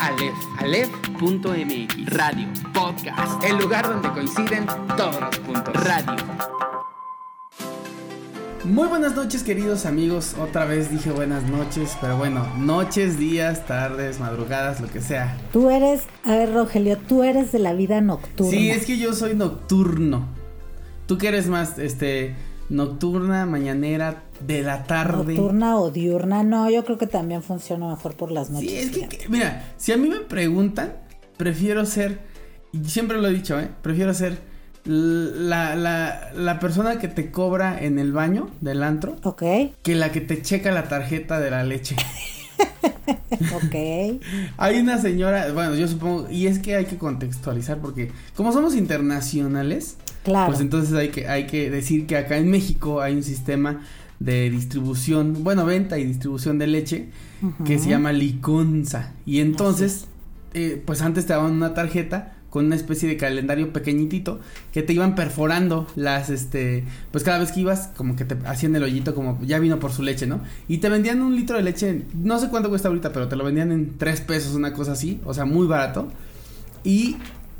Aleph. Aleph.mx. Radio. Podcast. El lugar donde coinciden todos los puntos. Radio. Muy buenas noches queridos amigos, otra vez dije buenas noches, pero bueno, noches, días, tardes, madrugadas, lo que sea. Tú eres, a ver Rogelio, tú eres de la vida nocturna. Sí, es que yo soy nocturno. Tú que eres más, este, nocturna, mañanera, de la tarde. Nocturna o diurna, no, yo creo que también funciona mejor por las noches. Sí, es que, que, mira, si a mí me preguntan, prefiero ser, y siempre lo he dicho, ¿eh? Prefiero ser la, la, la persona que te cobra en el baño del antro. Ok. Que la que te checa la tarjeta de la leche. ok. Hay una señora, bueno, yo supongo, y es que hay que contextualizar porque como somos internacionales, Claro. pues entonces hay que, hay que decir que acá en México hay un sistema de distribución, bueno, venta y distribución de leche que se llama Liconza. Y entonces, eh, pues antes te daban una tarjeta con una especie de calendario pequeñitito que te iban perforando las, este, pues cada vez que ibas, como que te hacían el hoyito, como ya vino por su leche, ¿no? Y te vendían un litro de leche, no sé cuánto cuesta ahorita, pero te lo vendían en tres pesos, una cosa así, o sea, muy barato. Y,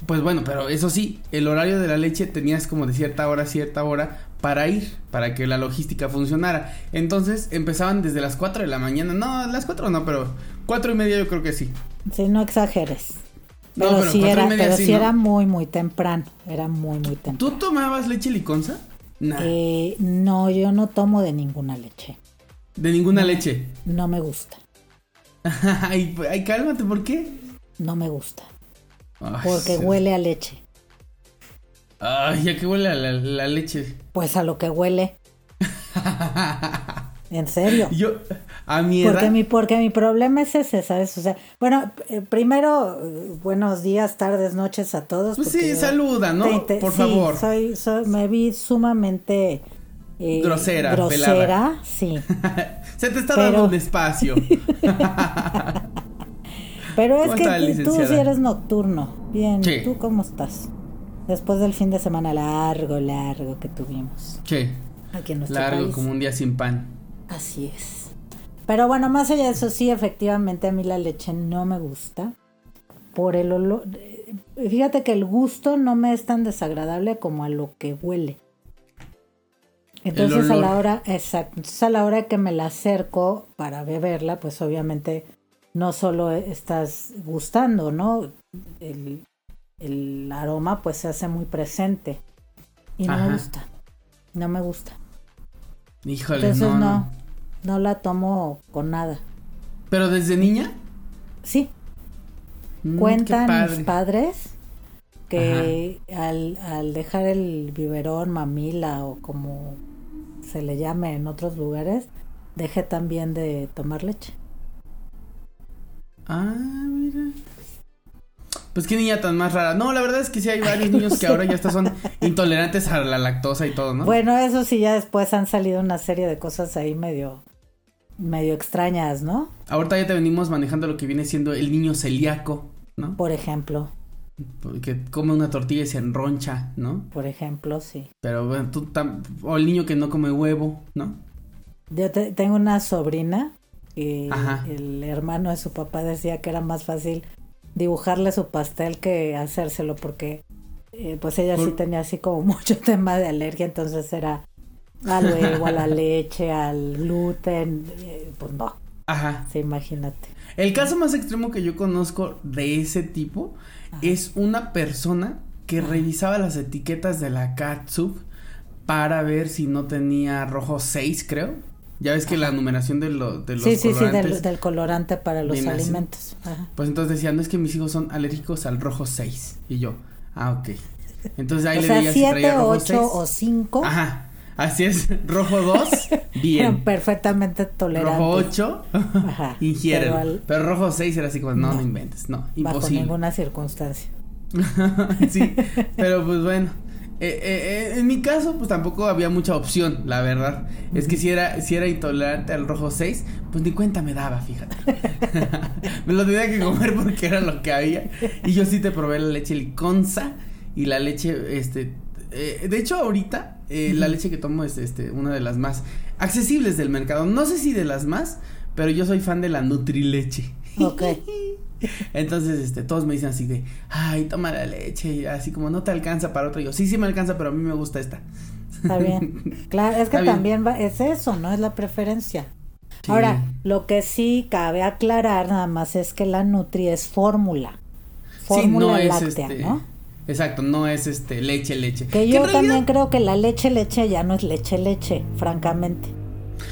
pues bueno, pero eso sí, el horario de la leche tenías como de cierta hora a cierta hora para ir, para que la logística funcionara. Entonces empezaban desde las 4 de la mañana, no, las 4 no, pero cuatro y media yo creo que sí. Sí, no exageres. No, Pero, pero sí era, pero sí, sí ¿no? era muy, muy temprano. Era muy, muy temprano. ¿Tú tomabas leche liconza? Nah, Eh, no, yo no tomo de ninguna leche. de ninguna leche. No me gusta. ay, ay, cálmate, ¿por qué? No me gusta. Ay, Porque sí. huele a leche. Ay, ¿a qué huele a la, la leche? Pues a lo que huele. En serio. Yo, a mi edad. Porque mi, porque mi problema es ese, ¿sabes? O sea, bueno, eh, primero, eh, buenos días, tardes, noches a todos. Pues sí, saluda, ¿no? te- te- Por sí, favor. Soy, soy, me vi sumamente eh, Grosera, grosera, pelada. sí. Se te está Pero- dando un espacio. Pero es ¿Cómo que tú- sí eres nocturno. Bien, Sí. ¿tú cómo estás? Después del fin de semana largo, largo que tuvimos che, aquí en nuestro largo país. como un día sin pan. Así es. Pero bueno, más allá de eso, sí, efectivamente a mí la leche no me gusta. Por el olor. eh, Fíjate que el gusto no me es tan desagradable como a lo que huele. Entonces a la hora, exacto. Entonces a la hora que me la acerco para beberla, pues obviamente no solo estás gustando, ¿no? El, el aroma pues se hace muy presente. Y no Ajá. me gusta. No me gusta. Híjole, Entonces no, no, no. la tomo con nada. Pero desde niña. Sí, Mm, cuentan padre. mis padres que al, al dejar el biberón, mamila o como se le llame en otros lugares, dejé también de tomar leche. Ah, mira. Pues qué niña tan más rara. No, la verdad es que sí hay varios niños que ahora ya hasta son intolerantes a la lactosa y todo, ¿no? Bueno, eso sí, ya después han salido una serie de cosas ahí medio, medio extrañas, ¿no? Ahorita ya te venimos manejando lo que viene siendo el niño celíaco, ¿no? Por ejemplo, Que come una tortilla y se enroncha, ¿no? por ejemplo, sí. Pero bueno, tú tam- o el niño que no come huevo, ¿no? Yo te- tengo una sobrina Ajá. el hermano de su papá decía que era más fácil dibujarle su pastel que hacérselo porque eh, pues ella sí tenía así como mucho tema de alergia, entonces era al huevo, a la leche, al gluten, eh, pues no, Ajá. sí, imagínate. El caso más extremo que yo conozco de ese tipo es una persona que revisaba las etiquetas de la catsup para ver si no tenía rojo 6, creo. Ya ves que la numeración de, lo- de los Sí, sí, sí, del, del colorante para los alimentos. Ajá. Pues entonces decían, no es que mis hijos son alérgicos al rojo 6. Y yo, ah, ok. Entonces ahí O le veía si 7, traía rojo 8 6. o 5 Ajá, así es, rojo 2, eran bien. perfectamente tolerantes. Rojo 8, Ajá, ingieren. pero Pero, al- rojo 6 era así como, no, no, No. inventes, no, bajo imposible. ninguna circunstancia. sí, pero pues bueno. Eh, eh, eh, en mi caso, pues tampoco había mucha opción, la verdad. Es que si era, si era intolerante al rojo 6, pues ni cuenta me daba, fíjate. me lo tenía que comer porque era lo que había. Y yo sí te probé la leche liconza y la leche, este. eh, de hecho, ahorita, eh, la leche que tomo es este, una de las más accesibles del mercado. No sé si de las más, pero yo soy fan de la Nutrileche. Ok. Entonces, este, todos me dicen así de, ay, toma la leche, y así como no te alcanza para otro. Y yo, sí, sí me alcanza, pero a mí me gusta esta. Está bien. Claro, es que también va, es eso, ¿no? Es la preferencia. Ahora, lo que sí cabe aclarar nada más es que la Nutri es fórmula. Fórmula láctea, este, ¿no? Exacto, no es este leche, leche. Que yo también creo que la leche, leche ya no es leche, leche, francamente.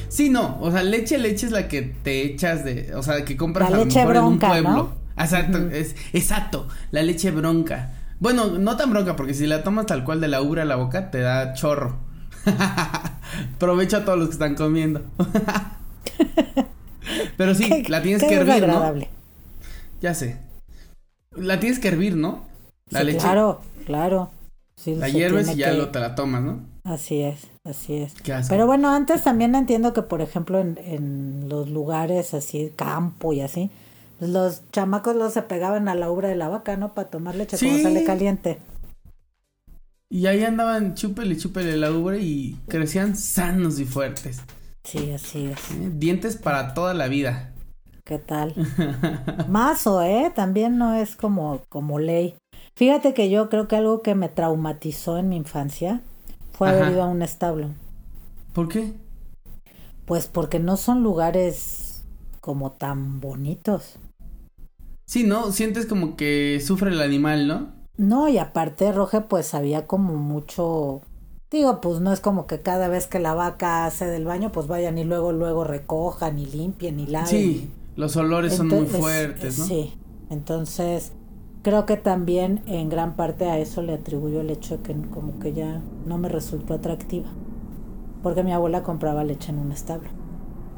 Sí, no, o sea, leche, leche es la que te echas de, o sea, que compras la leche bronca, en un pueblo. Exacto, es, exacto, la leche bronca. Bueno, no tan bronca, porque si la tomas tal cual de la ubra a la boca, te da chorro. Aprovecha a todos los que están comiendo. Pero sí, la tienes que hervir, ¿no? Ya sé. La tienes que hervir, ¿no? La leche. Claro, claro. la hierves y ya lo, te la tomas, ¿no? Así es, así es. Pero bueno, antes también entiendo que, por ejemplo, en, en los lugares así, campo y así, pues los chamacos los se pegaban a la ubra de la vaca, ¿no? Para tomar leche como sale caliente. Y ahí andaban chúpele, chúpele la ubre y crecían sanos y fuertes. Sí, así es. ¿Eh? Dientes para toda la vida. ¿Qué tal? Mazo, ¿eh? También no es como, como ley. Fíjate que yo creo que algo que me traumatizó en mi infancia fue a un establo. ¿Por qué? Pues porque no son lugares como tan bonitos. Sí, ¿no? Sientes como que sufre el animal, ¿no? No, y aparte, Roge, pues había como mucho. Digo, pues no es como que cada vez que la vaca hace del baño, pues vayan y luego, luego recojan y limpien y laven. Sí, los olores son muy fuertes, ¿no? Sí, entonces creo que también en gran parte a eso le atribuyo el hecho de que como que ya no me resultó atractiva. Porque mi abuela compraba leche en un establo.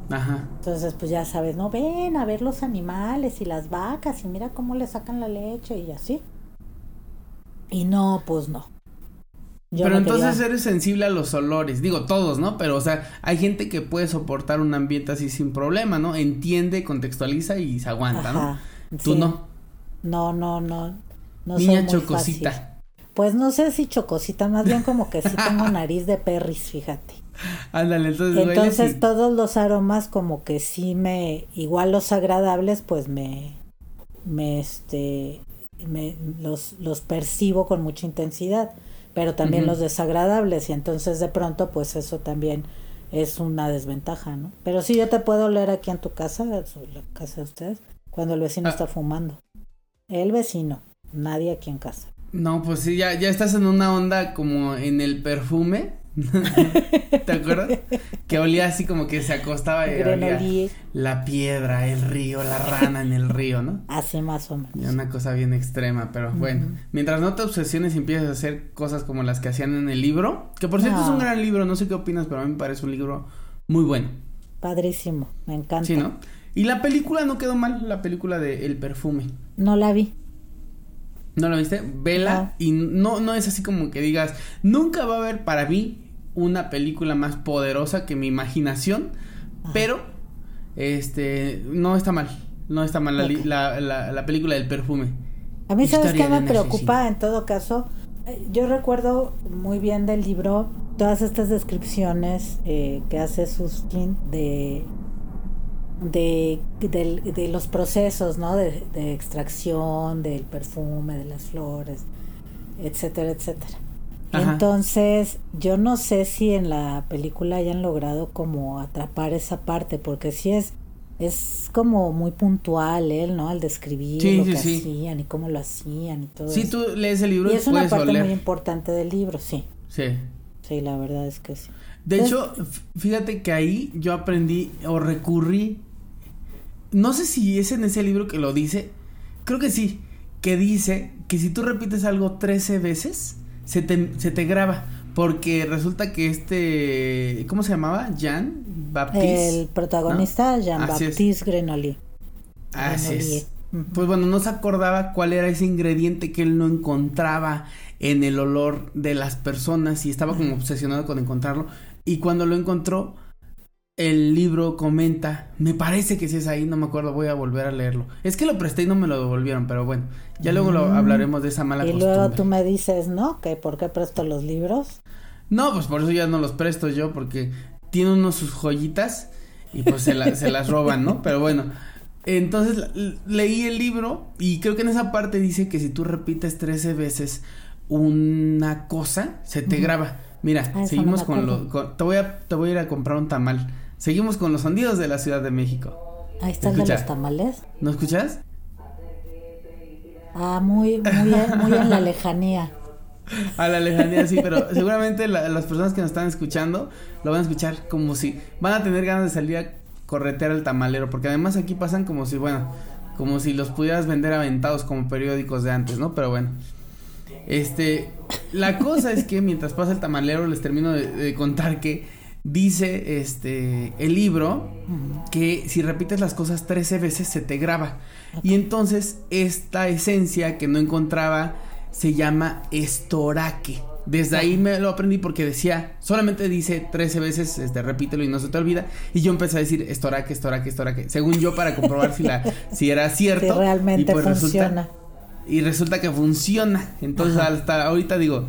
Ajá. Entonces, pues ya sabes, no ven a ver los animales y las vacas y mira cómo le sacan la leche y así. Y no, pues no. pero entonces eres sensible a los olores, digo todos, ¿no? Pero o sea, hay gente que puede soportar un ambiente así sin problema, ¿no? Entiende, contextualiza y se aguanta, ¿no? Tú no. No, no, no. no Niña chocosita. Pues no sé si chocosita, más bien como que sí tengo nariz de perris, fíjate. Ándale, entonces. Entonces todos los aromas como que sí me, igual los agradables, pues me, me este, me, los, los percibo con mucha intensidad, pero también los desagradables y entonces de pronto pues eso también es una desventaja, ¿no? Pero sí yo te puedo leer aquí en tu casa, en la casa de ustedes, cuando el vecino ah. está fumando. El vecino, nadie aquí en casa. No, pues sí, ya, ya estás en una onda como en el perfume ¿Te acuerdas? Que olía así como que se acostaba y olía la piedra, el río, la rana en el río, ¿no? Así más o menos. Una cosa bien extrema, pero bueno. Mientras no te obsesiones y empieces a hacer cosas como las que hacían en el libro, que por cierto es un gran libro, no sé qué opinas, pero a mí me parece un libro muy bueno. Padrísimo, me encanta. Sí, ¿no? Y la película no quedó mal, la película de El perfume. No la vi. ¿No la viste? Vela y no, no es así como que digas, nunca va a haber para mí una película más poderosa que mi imaginación, pero este no está mal, no está mal la, la, película del perfume. A mí sabes qué me preocupa en todo caso. Eh, yo recuerdo muy bien del libro todas estas descripciones eh, que hace Suskin de de, de, los procesos, ¿no? De, de extracción del perfume, de las flores, etcétera, etcétera. Entonces, yo no sé si en la película hayan logrado como atrapar esa parte, porque sí es, es como muy puntual él, ¿no? Al describir lo que hacían y cómo lo hacían y todo sí, tú lees el libro y es una parte muy importante del libro, sí. Sí. Sí, la verdad es que sí. De hecho, fíjate que ahí yo aprendí o recurrí, no sé si es en ese libro que lo dice, creo que sí, que dice que si tú repites algo 13 veces, se te, se te graba. Porque resulta que este, ¿cómo se llamaba? Jean Baptiste. El protagonista, Jean Baptiste Grenoli. Así es. Pues bueno, no se acordaba cuál era ese ingrediente que él no encontraba en el olor de las personas y estaba como obsesionado con encontrarlo. Y cuando lo encontró, el libro comenta, me parece que si es ahí, no me acuerdo, voy a volver a leerlo. Es que lo presté y no me lo devolvieron, pero bueno, ya luego lo mm. hablaremos de esa mala y costumbre. Y luego tú me dices, ¿no? Que por qué presto los libros. No, pues por eso ya no los presto yo, porque tiene uno sus joyitas y pues se, se las roban, ¿no? Pero bueno, Entonces leí el libro y creo que en esa parte dice que si tú repites 13 veces una cosa, se te graba. Mira, Ah, seguimos no con lo... con- te, voy a, te voy a ir a comprar un tamal. Seguimos con los sonidos de la Ciudad de México. Ahí está el de los tamales. ¿No escuchas? Ah, muy, muy, muy en la lejanía. A la lejanía, sí, pero seguramente la- las personas que nos están escuchando lo van a escuchar como si van a tener ganas de salir a corretear al tamalero, porque además aquí pasan como si, bueno, como si los pudieras vender aventados como periódicos de antes, ¿no? Pero bueno. Este, la cosa es que mientras pasa el tamalero les termino de, de contar que dice este el libro que si repites las cosas 13 veces se te graba. Y entonces esta esencia que no encontraba se llama estoraque. Desde ahí me lo aprendí porque decía, solamente dice 13 veces, este, repítelo y no se te olvida. Y yo empecé a decir estoraque, estoraque, estoraque. Según yo, para comprobar si, la, si era cierto. Si realmente y pues funciona. Resulta, y resulta que funciona. Entonces, Ajá. hasta ahorita digo,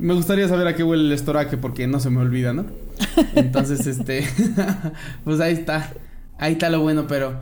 me gustaría saber a qué huele el estoraque porque no se me olvida, ¿no? Entonces, este, pues ahí está. Ahí está lo bueno, pero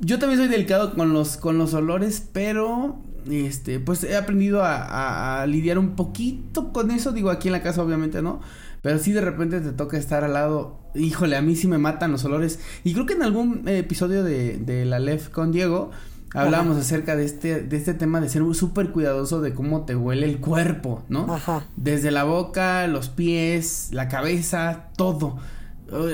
yo también soy delicado con los, con los olores, pero este, pues he aprendido a, a- a lidiar un poquito con eso. Digo, aquí en la casa obviamente no. Pero sí de repente te toca estar al lado. Híjole, a mí sí me matan los olores. Y creo que en algún eh, episodio de, de la LEF con Diego hablábamos acerca de este, de este tema de ser súper cuidadoso de cómo te huele el cuerpo, ¿no? Ajá. Desde la boca, los pies, la cabeza, todo.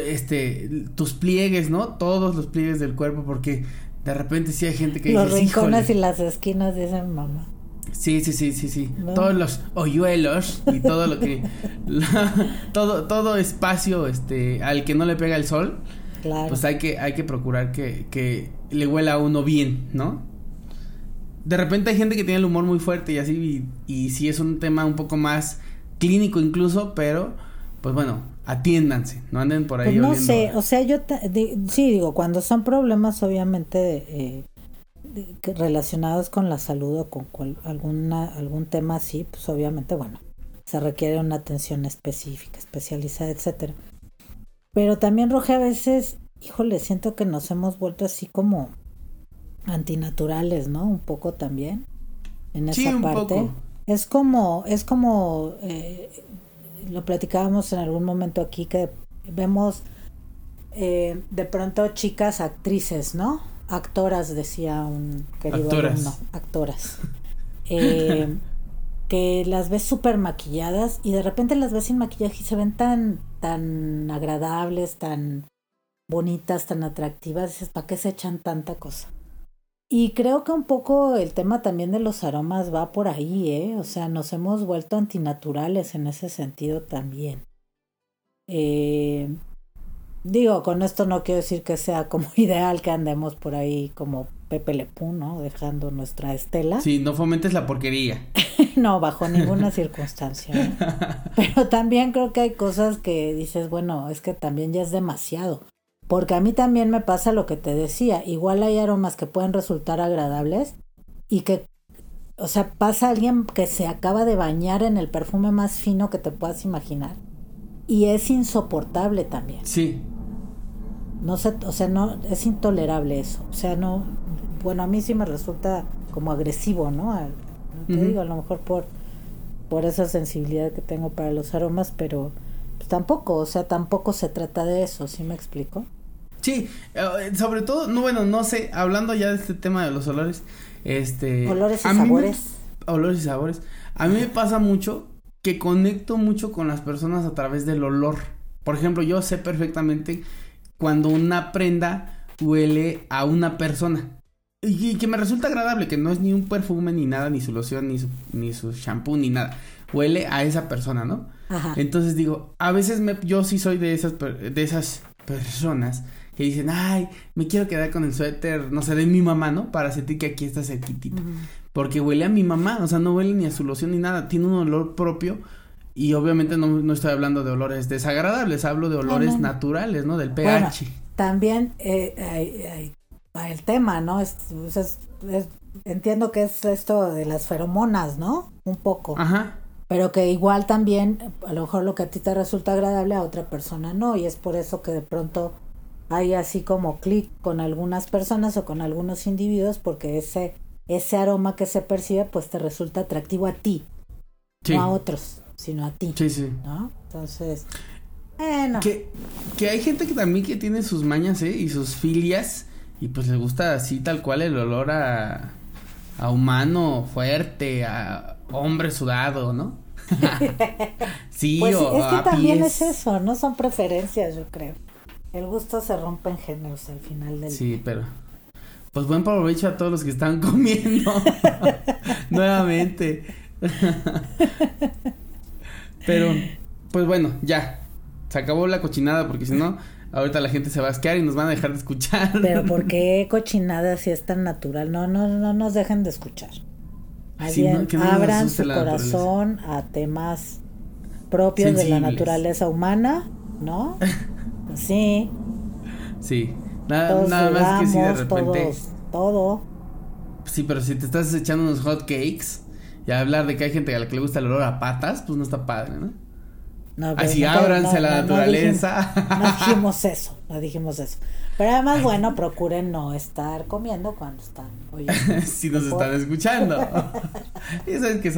Este, tus pliegues, ¿no? Todos los pliegues del cuerpo, porque de repente sí hay gente que Los dice, rincones "Híjole". y las esquinas, dice mi mamá. Sí, sí, sí, sí, sí. ¿No? Todos los hoyuelos y todo lo que todo todo espacio este al que no le pega el sol, Claro. pues hay que hay que procurar que que le huela a uno bien, ¿no? De repente hay gente que tiene el humor muy fuerte y así y, y sí es un tema un poco más clínico incluso, pero pues bueno, atiéndanse, no anden por ahí Pues no sé, o sea, yo di- sí digo, cuando son problemas obviamente eh, de- relacionados con la salud o con cual- alguna, algún tema así, pues obviamente, bueno, se requiere una atención específica, especializada, etcétera. Pero también, Roge, a veces, híjole, siento que nos hemos vuelto así como antinaturales, ¿no? Un poco también en esa Sí, un parte. poco. Es como, es como, eh, lo platicábamos en algún momento aquí, que vemos eh, de pronto chicas actrices, ¿no? Actoras, decía un querido Actoras. alumno, actoras. Eh, que las ves súper maquilladas y de repente las ves sin maquillaje y se ven tan, tan agradables, tan bonitas, tan atractivas. Dices, ¿para qué se echan tanta cosa? Y creo que un poco el tema también de los aromas va por ahí, ¿eh? O sea, nos hemos vuelto antinaturales en ese sentido también. Eh, digo, con esto no quiero decir que sea como ideal que andemos por ahí como Pepe Lepú, ¿no? Dejando nuestra estela. Sí, no fomentes la porquería. No, bajo ninguna circunstancia. ¿eh? Pero también creo que hay cosas que dices, bueno, es que también ya es demasiado. Porque a mí también me pasa lo que te decía. Igual hay aromas que pueden resultar agradables y que, o sea, pasa alguien que se acaba de bañar en el perfume más fino que te puedas imaginar. Y es insoportable también. Sí. No sé, o sea, no, es intolerable eso. O sea, no, bueno, a mí sí me resulta como agresivo, ¿no? Al- Te digo, a lo mejor por, por esa sensibilidad que tengo para los aromas, pero pues, tampoco, o sea, tampoco se trata de eso, ¿sí me explico? Sí, eh, sobre todo, no, bueno, no sé, hablando ya de este tema de los olores, este... Olores y me- sabores. olores y sabores. A mí me pasa mucho que conecto mucho con las personas a través del olor. Por ejemplo, yo sé perfectamente cuando una prenda huele a una persona. Y, y que me resulta agradable, que no es ni un perfume, ni nada, ni su loción, ni su, ni su shampoo, ni nada. Huele a esa persona, ¿no? Ajá. Entonces digo, a veces me, yo sí soy de esas, de esas personas que dicen, ay, me quiero quedar con el suéter, no sé, de mi mamá, ¿no? Para sentir que aquí está cerquitita. Porque huele a mi mamá, o sea, no huele ni a su loción ni nada, tiene un olor propio. Y obviamente no, no estoy hablando de olores desagradables, hablo de olores no, no. naturales, ¿no? Del Bueno, pH. también eh, hay- el tema, ¿no? Es, o sea, es- es- entiendo que es esto de las feromonas, ¿no? Un poco. Ajá. Pero que igual también, a lo mejor lo que a ti te resulta agradable, a otra persona no. Y es por eso que de pronto hay así como clic con algunas personas o con algunos individuos porque ese, ese aroma que se percibe pues te resulta atractivo a ti, no a otros, sino a ti. Sí, sí. ¿No? Entonces, bueno. Que, que hay gente que también que tiene sus mañas, ¿eh? Y sus filias y pues le gusta así tal cual el olor a, a humano fuerte, a hombre sudado, ¿no? sí, pues o es que también es eso, no son preferencias, yo creo. El gusto se rompe en géneros al final del Sí, pero pues buen provecho a todos los que están comiendo. Nuevamente. pero pues bueno, ya. Se acabó la cochinada porque si no ahorita la gente se va a asquear y nos van a dejar de escuchar. Pero ¿por qué cochinada si es tan natural? No, no, no nos dejen de escuchar. abran su corazón a temas propios de la naturaleza humana, ¿no? Sí. Sí. Nada, nada más que si de repente. todo. Sí, pero si te estás echando unos hot cakes y hablar de que hay gente a la que le gusta el olor a patas, pues no está padre, ¿no? No, Así ábranse la naturaleza. No dijimos, eso, no dijimos eso. Pero además, bueno, procuren no estar comiendo cuando están oyendo. si nos están escuchando. y sabes que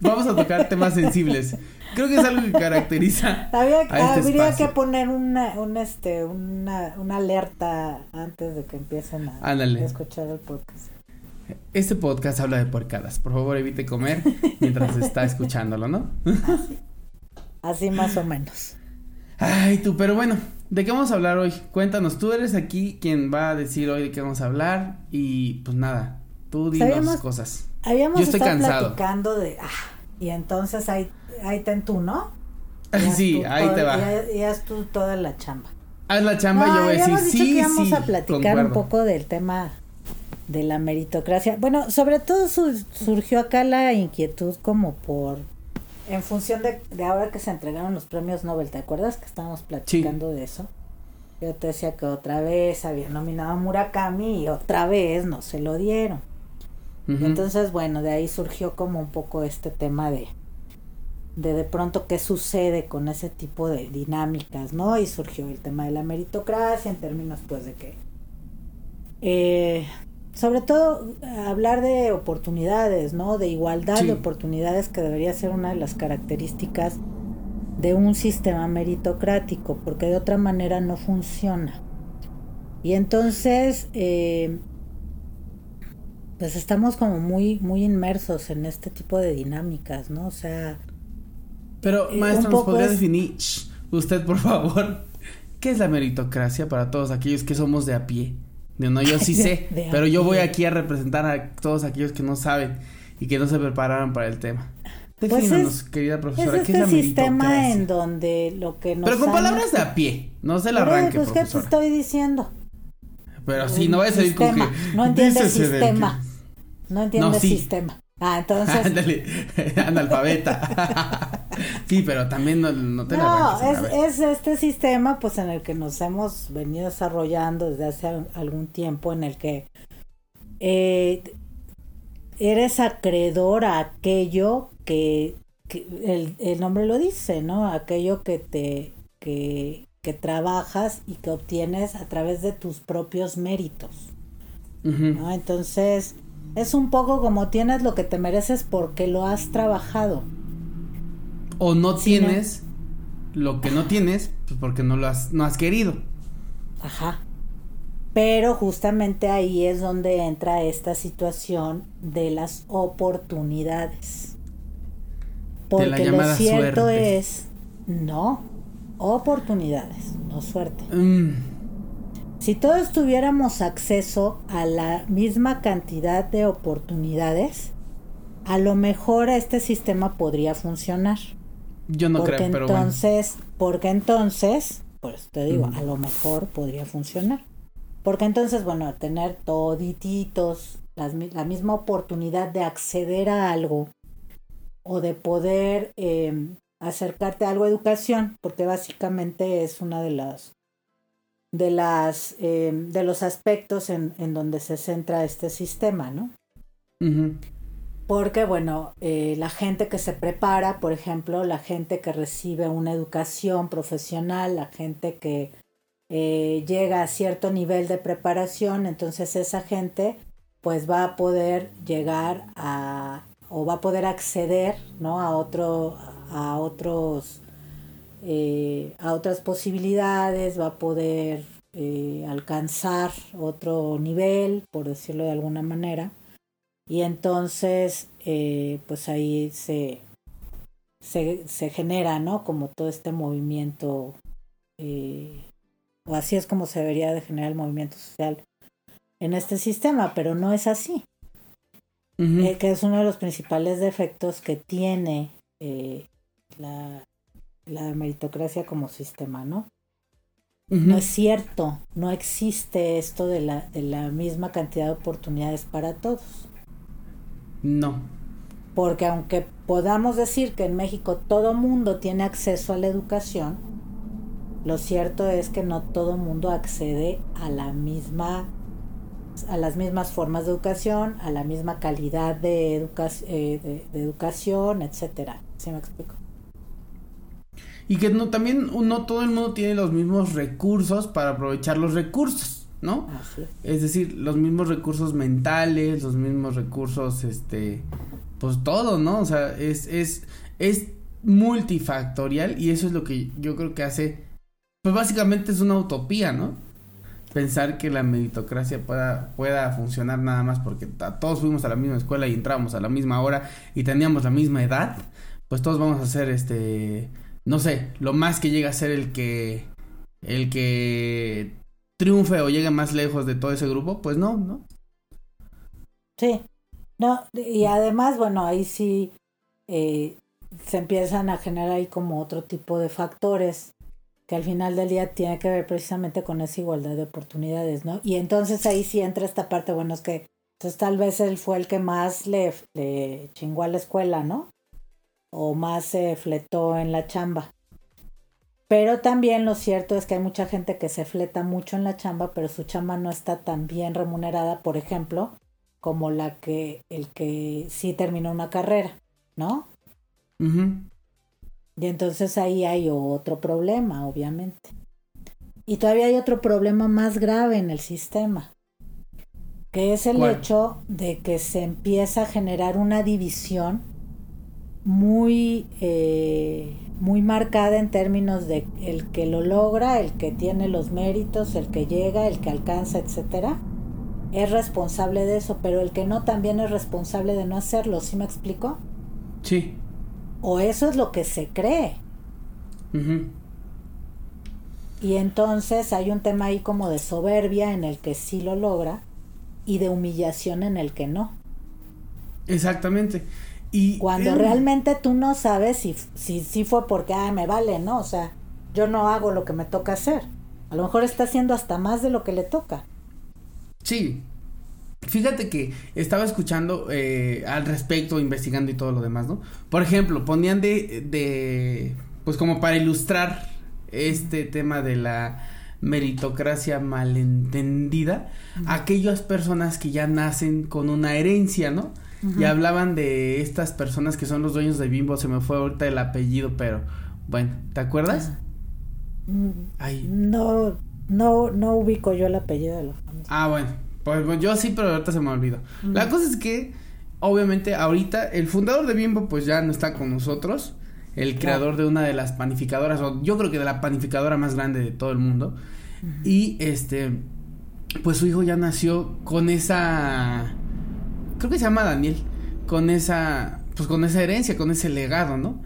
vamos a tocar temas sensibles. Creo que es algo que caracteriza. Había, este habría que poner una, este, una, una alerta antes de que empiecen a, escuchar el podcast. Este podcast habla de porcadas. Por favor, evite comer mientras está escuchándolo, ¿no? Así más o menos. Ay, tú, pero bueno, ¿de qué vamos a hablar hoy? Cuéntanos, tú eres aquí quien va a decir hoy de qué vamos a hablar y pues nada, tú dinos cosas. Habíamos Yo estoy estado cansado. platicando de, ah, y entonces ahí, ahí ten tú, ¿no? sí, ahí te va. Y haz tú toda la chamba. Haz la chamba y yo voy a decir, sí, que íbamos a platicar un poco del tema de la meritocracia. Bueno, sobre todo surgió acá la inquietud como por en función de, de, ahora que se entregaron los premios Nobel, ¿te acuerdas que estábamos platicando de eso? Yo te decía que otra vez había nominado a Murakami y otra vez no se lo dieron. Entonces, bueno, de ahí surgió como un poco este tema de, de de pronto qué sucede con ese tipo de dinámicas, ¿no? Y surgió el tema de la meritocracia en términos pues de que eh, sobre todo hablar de oportunidades, ¿no? De igualdad de oportunidades que debería ser una de las características de un sistema meritocrático, porque de otra manera no funciona. Y entonces, eh, pues estamos como muy, muy inmersos en este tipo de dinámicas, ¿no? O sea... Pero, eh, maestra, ¿nos podría definir, usted por favor, qué es la meritocracia para todos aquellos que somos de a pie? No, yo sí sé, pero yo voy aquí a representar a todos aquellos que no saben y que no se prepararon para el tema. Defínanos, pues querida profesora, es ¿qué es la este sistema en donde lo que nos Pero con palabras de a pie, no se la arranque, pues, ¿qué te estoy diciendo? Pero sí, no voy a salir con que... No entiende el sistema. No entiende el sistema. Ah, entonces. Ándale, analfabeta. sí, pero también no, no te No, es, es, este sistema, pues, en el que nos hemos venido desarrollando desde hace algún tiempo, en el que eh, eres acreedor a aquello que, el, el, nombre lo dice, ¿no? Aquello que te. que, que trabajas y que obtienes a través de tus propios méritos. ¿no? Entonces es un poco como tienes lo que te mereces porque lo has trabajado. O no tienes lo que no tienes pues porque no lo has, no has querido. Ajá. Pero justamente ahí es donde entra esta situación de las oportunidades. Porque lo cierto es, no, oportunidades, no suerte. Mm. Si todos tuviéramos acceso a la misma cantidad de oportunidades, a lo mejor este sistema podría funcionar. Yo no creo, pero entonces, porque entonces, pues te digo, a lo mejor podría funcionar. Porque entonces, bueno, tener todititos la misma oportunidad de acceder a algo o de poder em, acercarte a algo de educación, porque básicamente es una de las de, las, eh, de los aspectos en, en, donde se centra este sistema, ¿no? Porque, bueno, eh, la gente que se prepara, por ejemplo, la gente que recibe una educación profesional, la gente que eh, llega a cierto nivel de preparación, entonces esa gente pues va a poder llegar a o va a poder acceder ¿no? a otro a otros eh, a otras posibilidades va a poder alcanzar otro nivel por decirlo de alguna manera y entonces eh, pues ahí se, se, se genera no como todo este movimiento o así es como se debería de generar el movimiento social en este sistema, pero no es así. Eh, que es uno de los principales defectos que tiene eh, la, la, meritocracia como sistema, ¿no? No es cierto, no existe esto de la, de la misma cantidad de oportunidades para todos. No. Porque aunque podamos decir que en México todo mundo tiene acceso a la educación, lo cierto es que no todo mundo accede a la misma a las mismas formas de educación, a la misma calidad de, eh, de, educación, etcétera. ¿Sí me explico? Y que no también no todo el mundo tiene los mismos recursos para aprovechar los recursos, ¿no? es. decir, los mismos recursos mentales, los mismos recursos, este, pues todo, ¿no? O sea, es, es, es multifactorial y eso es lo que yo creo que hace, pues básicamente es una utopía, ¿no? pensar que la meritocracia pueda, pueda funcionar nada más porque todos fuimos a la misma escuela y entramos a la misma hora y teníamos la misma edad, pues todos vamos a ser este, no sé, lo más que llega a ser el que, el que triunfe o llegue más lejos de todo ese grupo, pues no, ¿no? Sí, no, y además, bueno, ahí sí eh, se empiezan a generar ahí como otro tipo de factores que al final del día tiene que ver precisamente con esa igualdad de oportunidades, ¿no? Y entonces ahí sí entra esta parte, bueno, es que entonces tal vez él fue el que más le, le chingó a la escuela, ¿no? O más se fletó en la chamba. Pero también lo cierto es que hay mucha gente que se fleta mucho en la chamba, pero su chamba no está tan bien remunerada, por ejemplo, como la que el que sí terminó una carrera, ¿no? Y entonces ahí hay otro problema, obviamente. Y todavía hay otro problema más grave en el sistema, que es el hecho de que se empieza a generar una división muy, eh, muy marcada en términos de el que lo logra, el que tiene los méritos, el que llega, el que alcanza, etcétera, es responsable de eso, pero el que no también es responsable de no hacerlo, ¿sí me explico? Sí. O eso es lo que se cree. Y entonces hay un tema ahí como de soberbia en el que sí lo logra y de humillación en el que no. Exactamente. Y cuando realmente tú no sabes si, si, si fue porque, ah, me vale, ¿no? O sea, yo no hago lo que me toca hacer. A lo mejor está haciendo hasta más de lo que le toca. Sí, Fíjate que estaba escuchando eh, al respecto, investigando y todo lo demás, ¿no? Por ejemplo, ponían de, de, pues como para ilustrar este tema de la meritocracia malentendida, aquellas personas que ya nacen con una herencia, ¿no? Y hablaban de estas personas que son los dueños de Bimbo, se me fue ahorita el apellido, pero bueno, ¿te acuerdas? Ay. No, no, no ubico yo el apellido de los Ah, bueno pues, yo sí, pero ahorita se me olvidó. La cosa es que, obviamente, ahorita el fundador de Bimbo, pues ya no está con nosotros. El creador de una de las panificadoras, o yo creo que de la panificadora más grande de todo el mundo. Y este, pues su hijo ya nació con esa. Creo que se llama Daniel. Con esa. Pues con esa herencia, con ese legado, ¿no?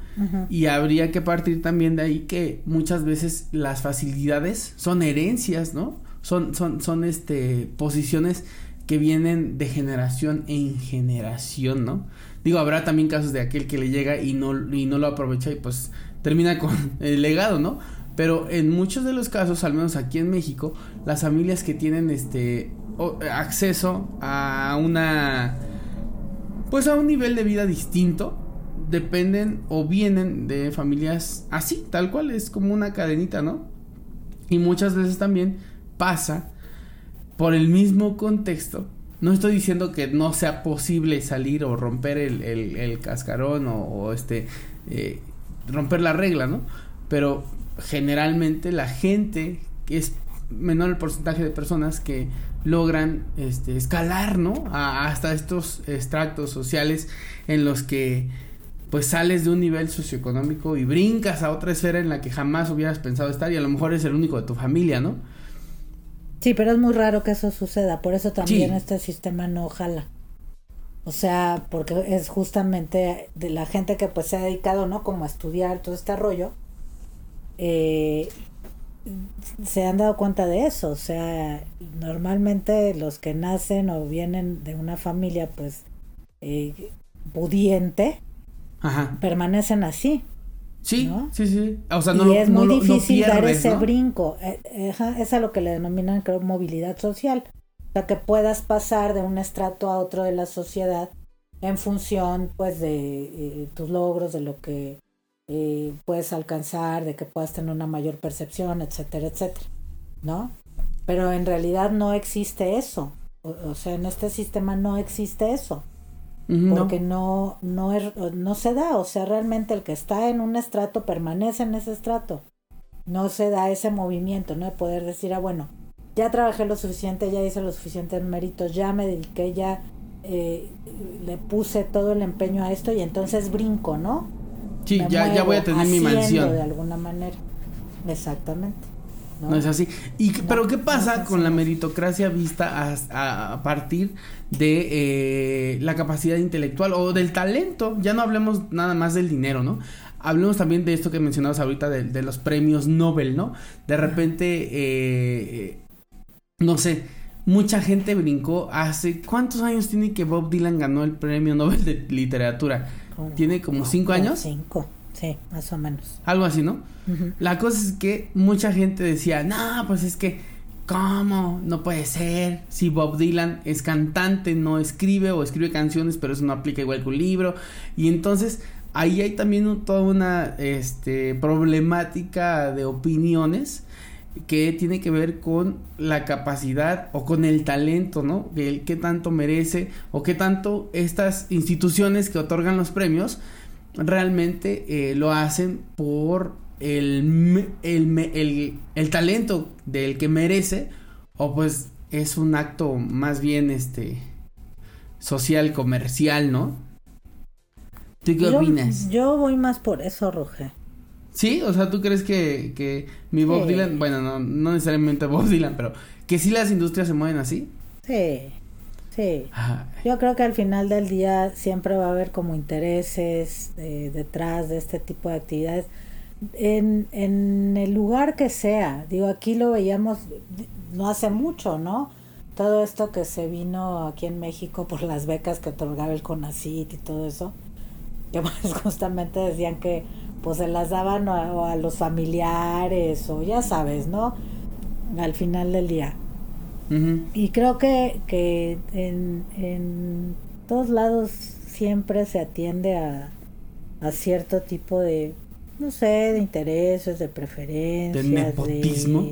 Y habría que partir también de ahí que muchas veces las facilidades son herencias, ¿no? son, son, son este, posiciones que vienen de generación en generación, ¿no? Digo, habrá también casos de aquel que le llega y no, y no lo aprovecha y pues termina con el legado, ¿no? Pero en muchos de los casos, al menos aquí en México, las familias que tienen este acceso a una pues a un nivel de vida distinto dependen o vienen de familias así, tal cual es como una cadenita, ¿no? Y muchas veces también pasa por el mismo contexto. No estoy diciendo que no sea posible salir o romper el, el, cascarón o, este eh, romper la regla, ¿no? Pero generalmente la gente que es menor el porcentaje de personas que logran este, escalar, ¿no? hasta estos extractos sociales en los que pues sales de un nivel socioeconómico y brincas a otra esfera en la que jamás hubieras pensado estar y a lo mejor es el único de tu familia, ¿no? Sí, pero es muy raro que eso suceda, por eso también este sistema no jala. O sea, porque es justamente de la gente que pues se ha dedicado, ¿no? Como a estudiar todo este rollo, eh, se han dado cuenta de eso. O sea, normalmente los que nacen o vienen de una familia pues eh, pudiente, permanecen así. Sí, sí, sí. O sea, no y es muy difícil dar ese brinco. Eh, es a lo que le denominan, creo, movilidad social sea, que puedas pasar de un estrato a otro de la sociedad en función pues de eh, tus logros, de lo que eh, puedes alcanzar, de que puedas tener una mayor percepción, etcétera, etcétera, ¿no? Pero en realidad no existe eso. O, sea, en este sistema no existe eso. Porque no, no, no se da. O sea, realmente el que está en un estrato permanece en ese estrato. No se da ese movimiento, ¿no? De poder decir, ah, bueno, ya trabajé lo suficiente, ya hice lo suficiente en méritos, ya me dediqué, ya eh, le puse todo el empeño a esto y entonces brinco, ¿no? Sí, ya, ya voy a tener mi mansión. De alguna manera. Exactamente. No, es así. Y, pero ¿qué pasa con la meritocracia vista a, partir de eh, la capacidad intelectual o del talento? Ya no hablemos nada más del dinero, ¿no? Hablemos también de esto que mencionabas ahorita de, los premios Nobel, ¿no? De repente eh, no sé, mucha gente brincó hace cuántos años tiene que Bob Dylan ganó el premio Nobel de literatura tiene como cinco años cinco sí más o menos. Algo así no la cosa es que mucha gente decía no pues es que cómo no puede ser. Si Bob Dylan es cantante no escribe o escribe canciones pero eso no aplica igual que un libro y entonces ahí hay también toda una este problemática de opiniones que tiene que ver con la capacidad o con el talento, ¿no? El qué tanto merece o qué tanto estas instituciones que otorgan los premios realmente eh, lo hacen por el, el, el, talento del que merece o pues es un acto más bien este social, comercial, ¿no? ¿Tú qué opinas? Yo voy más por eso, Roger. Sí, o sea, ¿tú crees que, que mi Bob Dylan, bueno, no, no necesariamente Bob Dylan, pero que sí las industrias se mueven así? Sí, sí. Yo creo que al final del día siempre va a haber como intereses eh, detrás de este tipo de actividades. En, en el lugar que sea, digo, aquí lo veíamos no hace mucho, ¿no? Todo esto que se vino aquí en México por las becas que otorgaba el CONACIT y todo eso, que pues justamente decían que pues se las daban a, a, los familiares o ya sabes, ¿no? Al final del día. Y creo que, que en, en, todos lados siempre se atiende a, a, cierto tipo de, no sé, de intereses, de preferencias. ¿De nepotismo?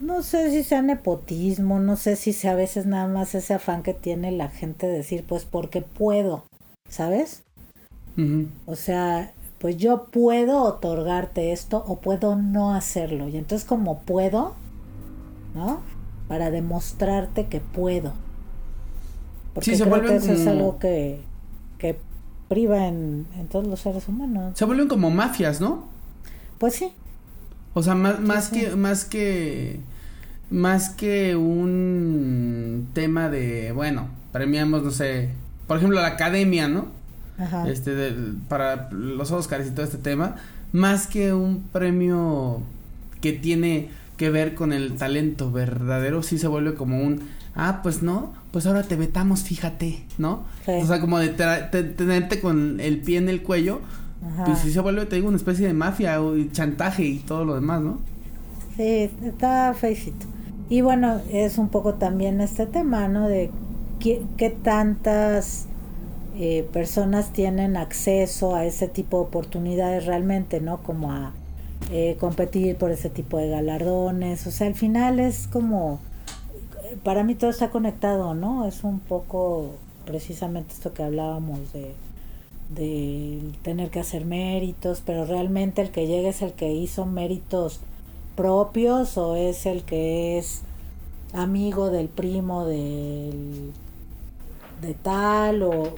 no sé si sea nepotismo, no sé si sea a veces nada más ese afán que tiene la gente de decir, pues porque puedo, ¿sabes? O sea, pues yo puedo otorgarte esto o puedo no hacerlo. Y entonces como puedo, ¿no? Para demostrarte que puedo. Porque creo que eso es algo que, que priva en, en, todos los seres humanos. Se vuelven como mafias, ¿no? Pues sí. O sea, más, más que, más que, más que un tema de, bueno, premiamos, no sé, por ejemplo, la academia, ¿no? Este para los Oscars y todo este tema, más que un premio que tiene que ver con el talento verdadero, sí se vuelve como un, ah, pues no, pues ahora te vetamos, fíjate, ¿no? O sea, como de tenerte con el pie en el cuello, y pues sí se vuelve, te digo, una especie de mafia o chantaje y todo lo demás, ¿no? Sí, está feicito. Y bueno, es un poco también este tema, ¿no? De qué, qué tantas eh, personas tienen acceso a ese tipo de oportunidades realmente, ¿no? Como a eh, competir por ese tipo de galardones. O sea, al final es como, para mí todo está conectado, ¿no? Es un poco precisamente esto que hablábamos de, de tener que hacer méritos, pero realmente el que llega es el que hizo méritos propios o es el que es amigo del primo del de tal o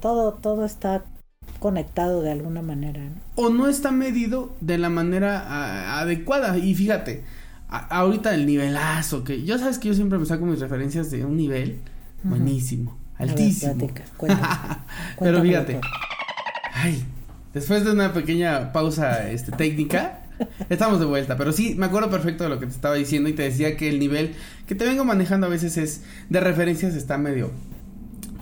todo todo está conectado de alguna manera ¿no? o no está medido de la manera a, adecuada y fíjate a, ahorita el nivelazo que yo sabes que yo siempre me saco mis referencias de un nivel uh -huh. buenísimo altísimo ver, cuéntame, pero fíjate ay después de una pequeña pausa este técnica Estamos de vuelta, pero sí, me acuerdo perfecto de lo que te estaba diciendo y te decía que el nivel que te vengo manejando a veces es de referencias está medio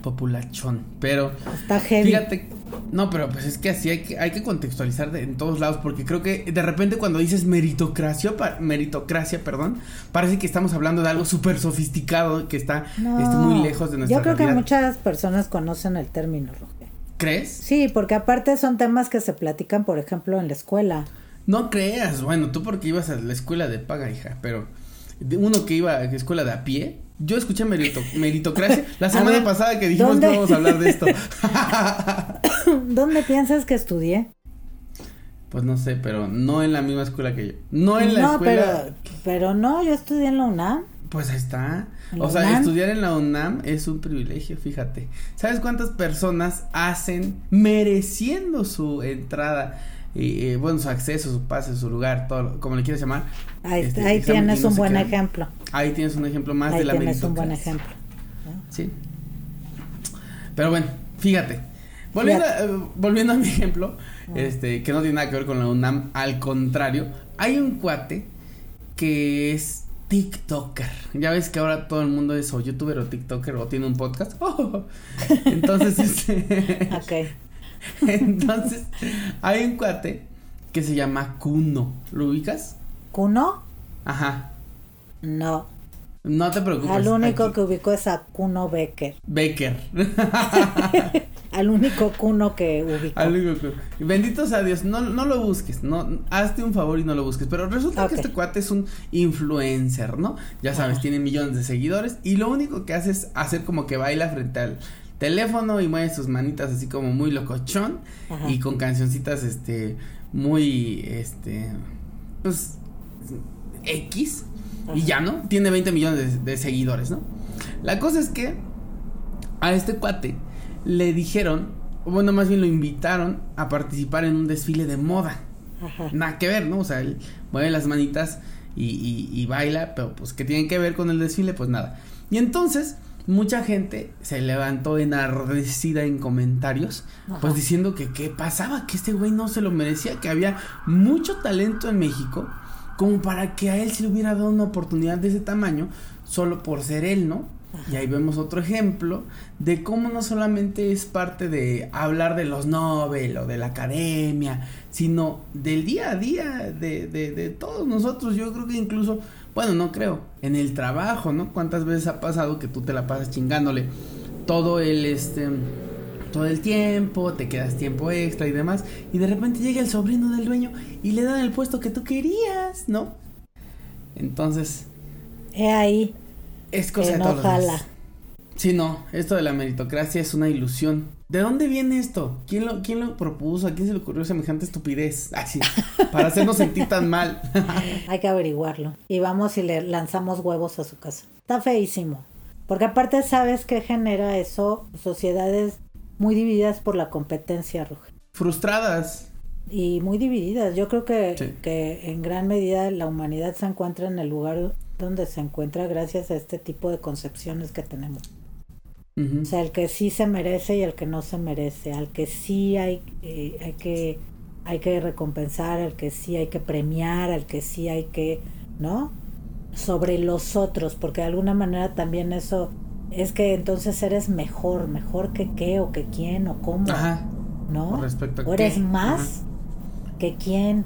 populachón, pero está heavy. Fíjate, no, pero pues es que así hay que, hay que contextualizar de, en todos lados porque creo que de repente cuando dices meritocracia, pa, meritocracia, perdón, parece que estamos hablando de algo súper sofisticado que está no, muy lejos de nuestra Yo creo realidad. que muchas personas conocen el término, Roger. ¿Crees? Sí, porque aparte son temas que se platican, por ejemplo, en la escuela. No creas, bueno, tú porque ibas a la escuela de paga, hija, pero de uno que iba a la escuela de a pie, yo escuché merito, meritocracia la semana ver, pasada que dijimos ¿dónde? que íbamos a hablar de esto. ¿Dónde piensas que estudié? Pues no sé, pero no en la misma escuela que yo. No en la no, escuela. Pero, pero no, yo estudié en la UNAM. Pues ahí está. O sea, estudiar en la UNAM es un privilegio, fíjate. ¿Sabes cuántas personas hacen mereciendo su entrada? Y, eh, bueno, su acceso, su pase, su lugar, todo, como le quieras llamar. Ahí, este, ahí tienes no un buen quedan. ejemplo. Ahí tienes un ejemplo más ahí de la tienes un buen ejemplo. Sí. Pero bueno, fíjate. Volviendo, fíjate. A, volviendo a mi ejemplo, ah. este, que no tiene nada que ver con la UNAM, al contrario, hay un cuate que es TikToker. Ya ves que ahora todo el mundo es o youtuber o TikToker o tiene un podcast. Oh. Entonces, este. ok. Entonces, hay un cuate que se llama Kuno. ¿Lo ubicas? ¿Kuno? Ajá. No. No te preocupes. Al único aquí. que ubicó es a Kuno Becker. Becker. Al único Kuno que ubicó. Al único Kuno. Bendito sea Dios, no, no lo busques, no, hazte un favor y no lo busques. Pero resulta okay. que este cuate es un influencer, ¿no? Ya sabes, Ajá. tiene millones de seguidores y lo único que hace es hacer como que baila frente al teléfono y mueve sus manitas así como muy locochón Ajá. y con cancioncitas este muy este pues X. Ajá. y ya no tiene 20 millones de, de, seguidores no la cosa es que a este cuate le dijeron bueno más bien lo invitaron a participar en un desfile de moda. Ajá. nada que ver no o sea él mueve las manitas y, y, y baila pero pues que tienen que ver con el desfile pues nada. Y entonces mucha gente se levantó enardecida en comentarios, Ajá. pues diciendo que qué pasaba, que este güey no se lo merecía, que había mucho talento en México, como para que a él se le hubiera dado una oportunidad de ese tamaño, solo por ser él, ¿no? Ajá. Y ahí vemos otro ejemplo de cómo no solamente es parte de hablar de los Nobel o de la academia, sino del día a día de, de, de todos nosotros. Yo creo que incluso bueno, no creo. En el trabajo, ¿no? ¿Cuántas veces ha pasado que tú te la pasas chingándole todo el este todo el tiempo, te quedas tiempo extra y demás, y de repente llega el sobrino del dueño y le dan el puesto que tú querías, ¿no? Entonces, he ahí. Es cosa de no todos jala. Sí, no, esto de la meritocracia es una ilusión. ¿De dónde viene esto? ¿Quién lo, quién lo propuso? ¿A quién se le ocurrió semejante estupidez? Así, para hacernos sentir tan mal. Hay que averiguarlo. Y vamos y le lanzamos huevos a su casa. Está feísimo. Porque aparte, ¿sabes qué genera eso? Sociedades muy divididas por la competencia, Roger. Frustradas. Y muy divididas. Yo creo que, Sí. que en gran medida la humanidad se encuentra en el lugar donde se encuentra gracias a este tipo de concepciones que tenemos. O sea, el que sí se merece y el que no se merece, al que sí hay, eh, hay que hay que recompensar, al que sí hay que premiar, al que sí hay que, ¿no? Sobre los otros, porque de alguna manera también eso es que entonces eres mejor, mejor que qué o que quién o cómo, Ajá. ¿no? Con respecto a o eres qué. más que quién,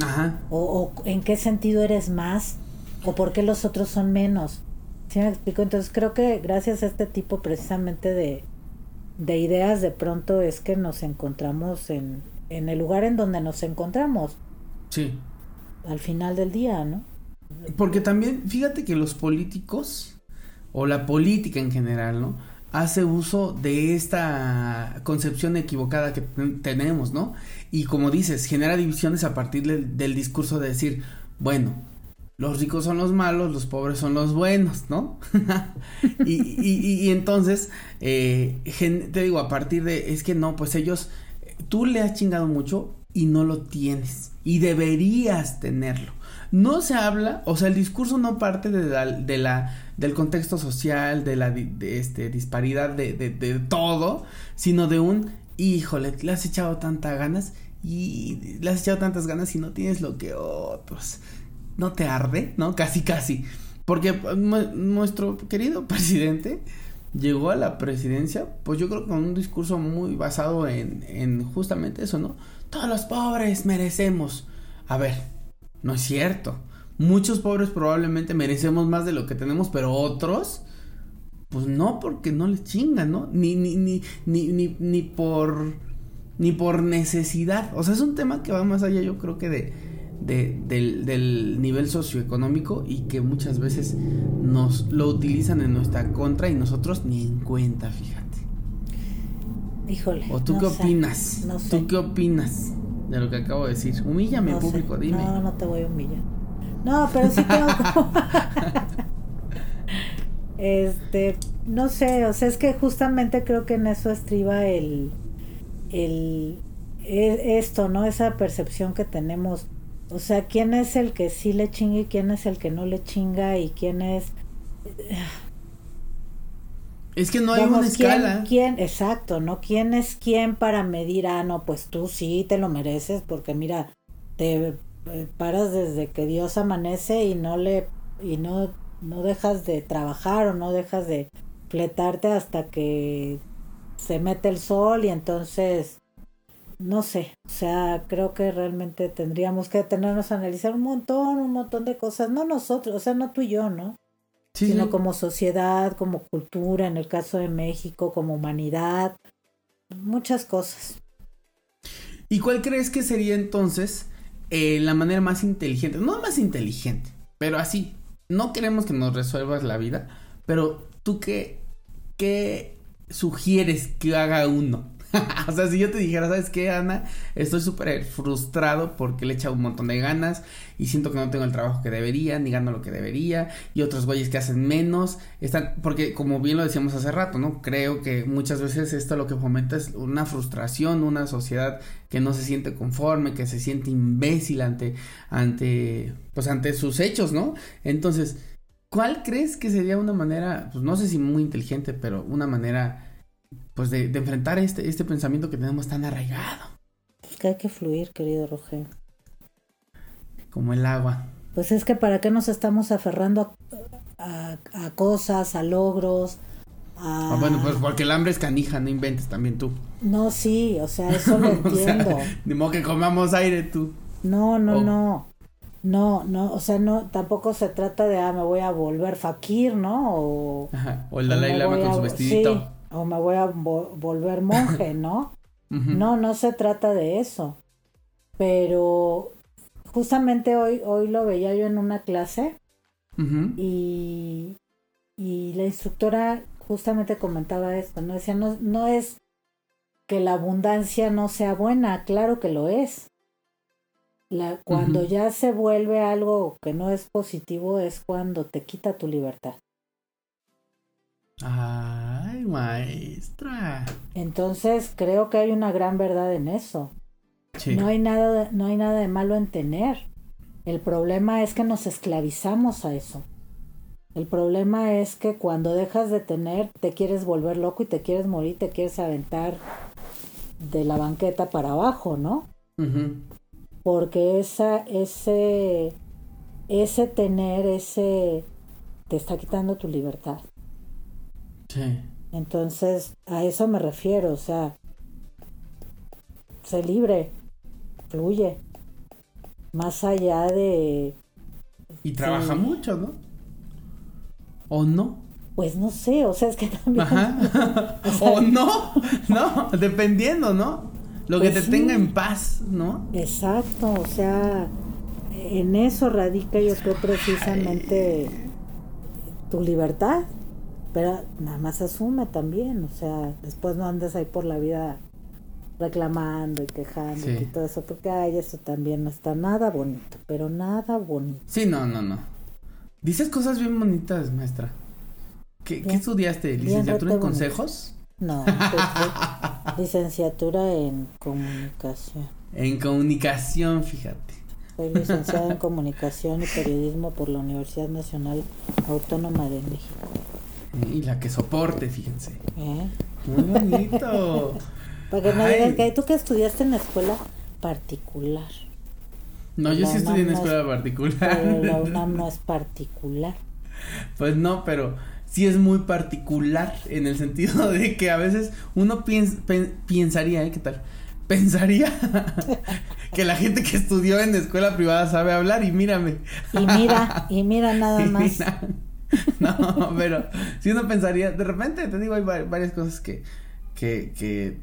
Ajá. o, o en qué sentido eres más, o por qué los otros son menos. ¿Sí me explico? Entonces creo que gracias a este tipo precisamente de, de ideas de pronto es que nos encontramos en, en el lugar en donde nos encontramos Sí. al final del día, ¿no? Porque también, fíjate que los políticos, o la política en general, ¿no? hace uso de esta concepción equivocada que tenemos, ¿no? Y como dices, genera divisiones a partir del discurso de decir, bueno, los ricos son los malos, los pobres son los buenos, ¿no? y, y, y, entonces, eh, te digo, a partir de, es que no, pues ellos, tú le has chingado mucho y no lo tienes, y deberías tenerlo. No se habla, o sea, el discurso no parte de la, de la del contexto social, de la este, disparidad de, de, de todo, sino de un, híjole, le has echado tantas ganas y le has echado tantas ganas y no tienes lo que otros no te arde, ¿no? Casi, casi. Porque pues, nuestro querido presidente llegó a la presidencia, pues yo creo con un discurso muy basado en, en justamente eso, ¿no? Todos los pobres merecemos. A ver, no es cierto. Muchos pobres probablemente merecemos más de lo que tenemos, pero otros, pues no, porque no les chingan, ¿no? Ni, ni, ni, ni, ni, ni por, ni por necesidad. O sea, es un tema que va más allá, yo creo que de, del, del, nivel socioeconómico y que muchas veces nos lo utilizan en nuestra contra y nosotros ni en cuenta, fíjate. Híjole. ¿O tú qué opinas? No sé. ¿Tú qué opinas de lo que acabo de decir? Humíllame, público, dime. No, no te voy a humillar. No, pero sí tengo este, no sé, o sea, es que justamente creo que en eso estriba el, el, e, esto, ¿no? Esa percepción que tenemos o sea, ¿quién es el que sí le chinga y quién es el que no le chinga y quién es... Es que no hay una escala. ¿quién, exacto, ¿no? ¿Quién es quién para medir, ah, no, pues tú sí te lo mereces porque mira, te eh, paras desde que Dios amanece y no le, y no, no dejas de trabajar o no dejas de fletarte hasta que se mete el sol y entonces no sé, o sea, creo que realmente tendríamos que tenernos a analizar un montón, un montón de cosas, no nosotros, o sea, no tú y yo, ¿no? Sí, sino como sociedad, como cultura, en el caso de México, como humanidad, muchas cosas. ¿Y cuál crees que sería entonces eh, la manera más inteligente? No más inteligente, pero así. No queremos que nos resuelvas la vida, pero tú qué, qué sugieres que haga uno? o sea, si yo te dijera, ¿sabes qué, Ana? Estoy súper frustrado porque le he echado un montón de ganas y siento que no tengo el trabajo que debería, ni gano lo que debería, y otros güeyes que hacen menos, están, porque como bien lo decíamos hace rato, ¿no? Creo que muchas veces esto lo que fomenta es una frustración, una sociedad que no se siente conforme, que se siente imbécil ante, ante, pues ante sus hechos, ¿no? Entonces, ¿cuál crees que sería una manera, pues no sé si muy inteligente, pero una manera pues de, enfrentar este, este pensamiento que tenemos tan arraigado. Que hay que fluir, querido Roger. Como el agua. Pues es que para qué nos estamos aferrando a, cosas, a logros, a... Ah, bueno, pues porque el hambre es canija, no inventes también tú. No, sí, o sea, eso lo entiendo. ni modo que comamos aire tú. No, no, no. No, no, o sea, no, tampoco se trata de, ah, me voy a volver fakir, ¿no? O, o el Dalai Lama con su vestidito o me voy a volver monje, ¿no? No, no se trata de eso. Pero justamente hoy, hoy lo veía yo en una clase y, y la instructora justamente comentaba esto, ¿no? Decía, no, no es que la abundancia no sea buena, claro que lo es. La, cuando ya se vuelve algo que no es positivo es cuando te quita tu libertad. Ay, maestra. Entonces creo que hay una gran verdad en eso. No hay nada, de, no hay nada de malo en tener. El problema es que nos esclavizamos a eso. El problema es que cuando dejas de tener, te quieres volver loco y te quieres morir, te quieres aventar de la banqueta para abajo, ¿no? Porque esa, ese, ese tener, ese, te está quitando tu libertad. Sí. Entonces, a eso me refiero, o sea, sé libre, fluye, más allá de... Y trabaja mucho, ¿no? ¿O no? Pues no sé, o sea, es que también... o, no, no, dependiendo, ¿no? Lo que pues te tenga en paz, ¿no? Exacto, o sea, en eso radica yo creo precisamente tu libertad Pero nada más asume también, o sea, después no andes ahí por la vida reclamando y quejando Sí. y todo eso, porque ay, eso también no está nada bonito, pero nada bonito. Sí, no, no, no. Dices cosas bien bonitas, maestra. ¿Qué, ¿qué estudiaste? ¿Licenciatura en bonito. consejos? No, pues, licenciatura en comunicación. En comunicación, fíjate. Soy licenciada en comunicación y periodismo por la Universidad Nacional Autónoma de México. Eh, Y la que soporte, fíjense. ¿eh? Muy bonito. Para que no Ay. digan que tú que estudiaste en escuela particular. No, yo La sí estudié en no escuela es- particular. Pero la UNAM no es particular. Pues no, pero sí es muy particular en el sentido de que a veces uno piens- pen- pensaría, ¿eh? ¿Qué tal? Pensaría que la gente que estudió en escuela privada sabe hablar y mírame. Y mira, y mira nada Y más. mira. No, pero si uno pensaría, de repente te digo, hay va- varias cosas que, que, que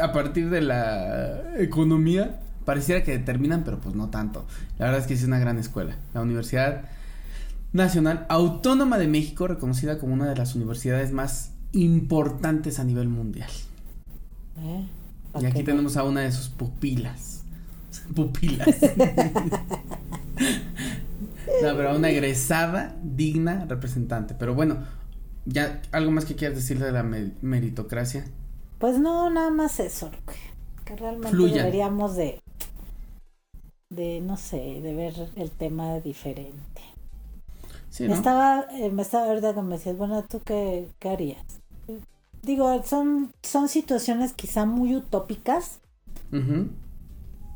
a partir de la economía pareciera que determinan, pero pues no tanto. La verdad es que es una gran escuela. La Universidad Nacional Autónoma de México, reconocida como una de las universidades más importantes a nivel mundial. ¿eh? Y aquí tenemos a una de sus pupilas. Pupilas. no, pero a una egresada, digna representante. Pero bueno, ya algo más que quieras decirle de la me- meritocracia. Pues no, nada más eso. Que, realmente Fluyan. deberíamos de, de, no sé, de ver el tema diferente. Sí, Me ¿no? estaba, eh, me estaba ahorita que me decías, bueno, ¿tú qué, qué harías? Digo, son, son situaciones quizá muy utópicas,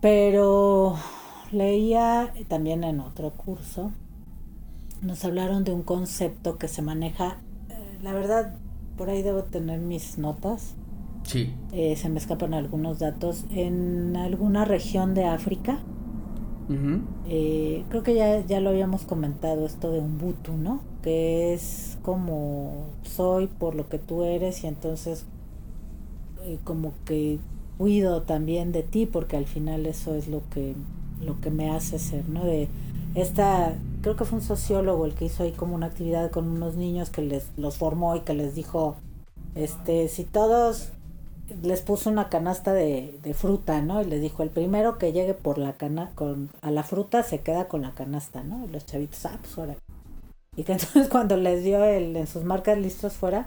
pero leía también en otro curso, nos hablaron de un concepto que se maneja, eh, la verdad, por ahí debo tener mis notas, Sí. eh, se me escapan algunos datos, en alguna región de África, eh, creo que ya, ya lo habíamos comentado esto de Ubuntu, ¿no? Que es como soy por lo que tú eres y entonces eh, como que cuido también de ti porque al final eso es lo que lo que me hace ser, ¿no? De esta creo que fue un sociólogo el que hizo ahí como una actividad con unos niños que les los formó y que les dijo este si todos les puso una canasta de, de fruta, ¿no? Y les dijo, el primero que llegue por la cana con a la fruta se queda con la canasta, ¿no? Y los chavitos, ah, pues ahora. Y que entonces cuando les dio el en sus marcas listos fuera,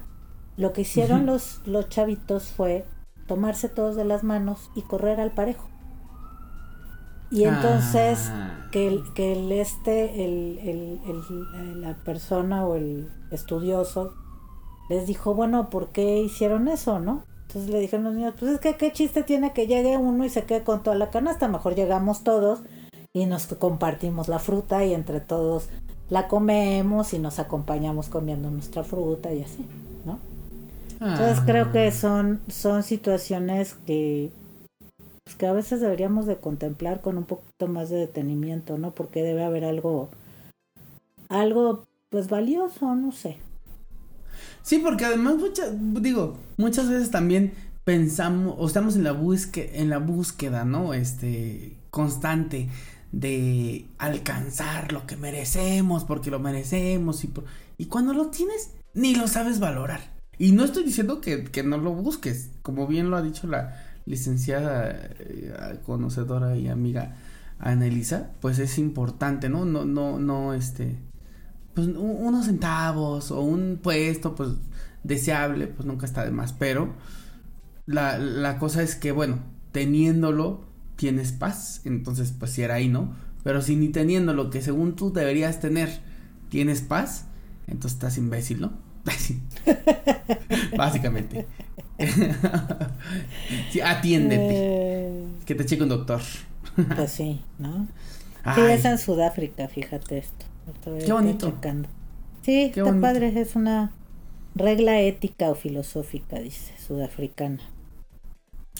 lo que hicieron los, los chavitos fue tomarse todos de las manos y correr al parejo. Y entonces Ah. que el, que el este, el, el- el- la persona o el estudioso les dijo, bueno, ¿por qué hicieron eso, no? Entonces le dijeron los niños, pues es que qué chiste tiene que llegue uno y se quede con toda la canasta, mejor llegamos todos y nos compartimos la fruta y entre todos la comemos y nos acompañamos comiendo nuestra fruta y así, ¿no? Entonces Ah. creo que son, son situaciones que, pues, que a veces deberíamos de contemplar con un poquito más de detenimiento, ¿no? Porque debe haber algo, algo pues valioso, no sé. Sí, porque además muchas, digo, muchas veces también pensamos o estamos en la búsqueda, en la búsqueda, ¿no? Este constante de alcanzar lo que merecemos, porque lo merecemos y por- y cuando lo tienes ni lo sabes valorar. Y no estoy diciendo que, que no lo busques, como bien lo ha dicho la licenciada eh, conocedora y amiga Anelisa, pues es importante, ¿no? No, no, no, este, pues unos centavos o un puesto pues deseable pues nunca está de más pero la, la cosa es que bueno teniéndolo tienes paz. Entonces pues si era ahí no pero si ni teniéndolo que según tú deberías tener tienes paz entonces estás imbécil no básicamente sí, atiéndete Eh, que te cheque un doctor pues sí, ¿no? Sí, Ay, es en Sudáfrica, fíjate esto. Qué bonito. checando. Sí, Qué está bonito. padre, es una regla ética o filosófica, dice, sudafricana.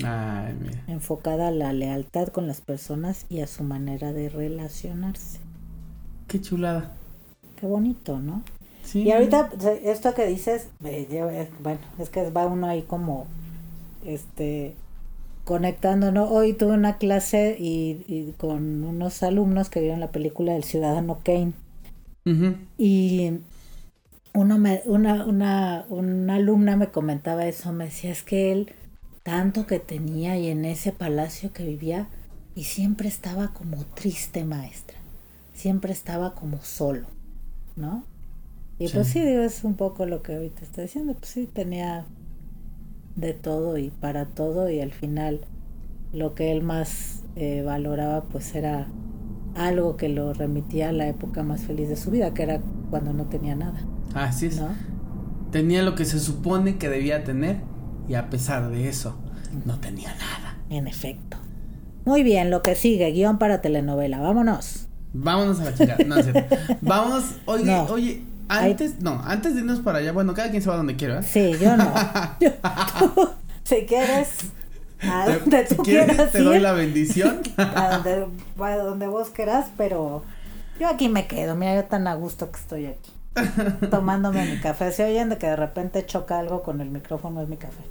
ay, mira. enfocada a la lealtad con las personas y a su manera de relacionarse. qué chulada Qué bonito, ¿no? Sí Y ahorita esto que dices, bueno, es que va uno ahí como, este, conectando, ¿no? Hoy tuve una clase y, y con unos alumnos que vieron la película del Ciudadano Kane y, uno me, una, una, una alumna me comentaba eso, me decía, es que él tanto que tenía y en ese palacio que vivía y siempre estaba como triste maestra, siempre estaba como solo, ¿no? Y pues sí, digo, es un poco lo que ahorita está diciendo, pues sí, tenía de todo y para todo y al final lo que él más eh, valoraba pues era algo que lo remitía a la época más feliz de su vida, que era cuando no tenía nada. Así es. ¿no? Tenía lo que se supone que debía tener y a pesar de eso no tenía nada. En efecto. Muy bien, lo que sigue, guion para telenovela, vámonos. Vámonos a la chingada, no es cierto. Vámonos, oye, No. oye, antes, no, antes de irnos para allá, bueno, cada quien se va donde quiera, ¿eh? Sí, yo no. Yo- tú, si quieres, a donde si tú quieres, quieras te doy la bendición. a donde, a donde vos quieras, pero yo aquí me quedo, mira, yo tan a gusto que estoy aquí. Tomándome mi café. Se oyen de que de repente choca algo con el micrófono, es mi café.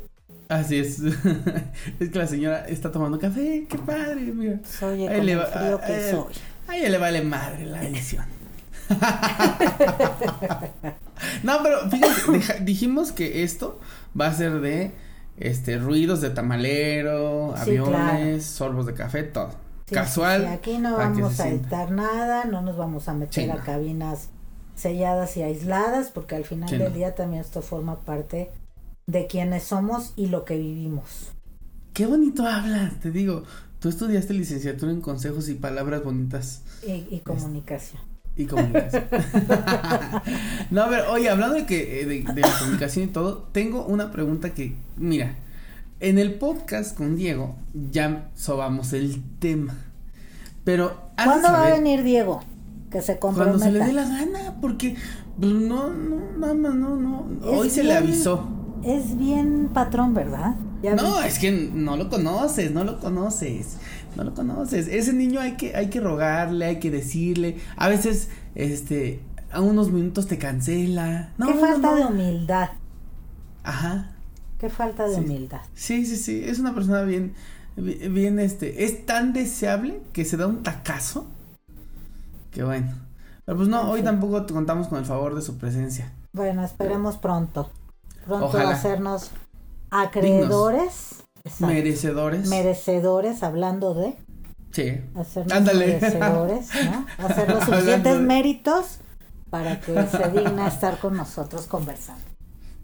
Así es. es que la señora está tomando café, qué padre, mira. Le el frío que eh, soy. A ella le vale madre la edición. No, pero fíjate, deja- dijimos que esto va a ser de este ruidos de tamalero, Sí, aviones, claro. sorbos de café, todo. Sí, Casual. sí, aquí no vamos a editar nada, no nos vamos a meter a cabinas selladas y aisladas, porque al final del día también esto forma parte de quienes somos y lo que vivimos. Qué bonito hablas, te digo. Tú estudiaste licenciatura en consejos y palabras bonitas Y, y comunicación. Y comunicación. no, a ver, oye, hablando de que eh, de, de la comunicación y todo, tengo una pregunta que, mira, en el podcast con Diego ya sobamos el tema. Pero ¿Cuándo va a venir Diego? Que se cuando comprometa. se le dé la gana, porque pues, no, no, nada más, no, no. Hoy se le avisó. Es bien patrón, ¿verdad? Ya No, vi. es que no lo conoces, no lo conoces, no lo conoces. Ese niño hay que, hay que rogarle, hay que decirle. A veces, este, a unos minutos te cancela. No, Qué falta no. de humildad. Ajá. Qué falta de Sí. humildad. Sí, sí, sí. Es una persona bien, bi- bien, este, es tan deseable que se da un tacazo. Que bueno. Pero pues no, hoy tampoco te contamos con el favor de su presencia. Bueno, esperemos pronto. Pronto Ojalá. hacernos acreedores. Exacto, Merecedores. merecedores, hablando de sí. hacernos Ándale. merecedores, ¿no? Hacer los suficientes de- méritos para que se digna estar con nosotros conversando.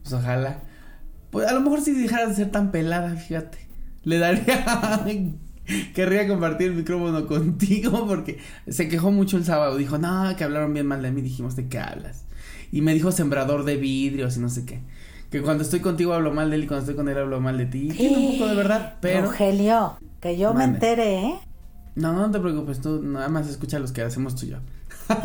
Pues ojalá. Pues a lo mejor si dejara de ser tan pelada, fíjate. Le daría. Querría compartir el micrófono contigo porque se quejó mucho el sábado. Dijo, no, que hablaron bien mal de mí. Dijimos, ¿de qué hablas? Y me dijo sembrador de vidrios y no sé qué. Que cuando estoy contigo hablo mal de él y cuando estoy con él hablo mal de ti. Tiene un poco de verdad, pero. Rogelio, que yo me entere, ¿eh? No, no te preocupes, tú nada más escucha los que hacemos tú y yo.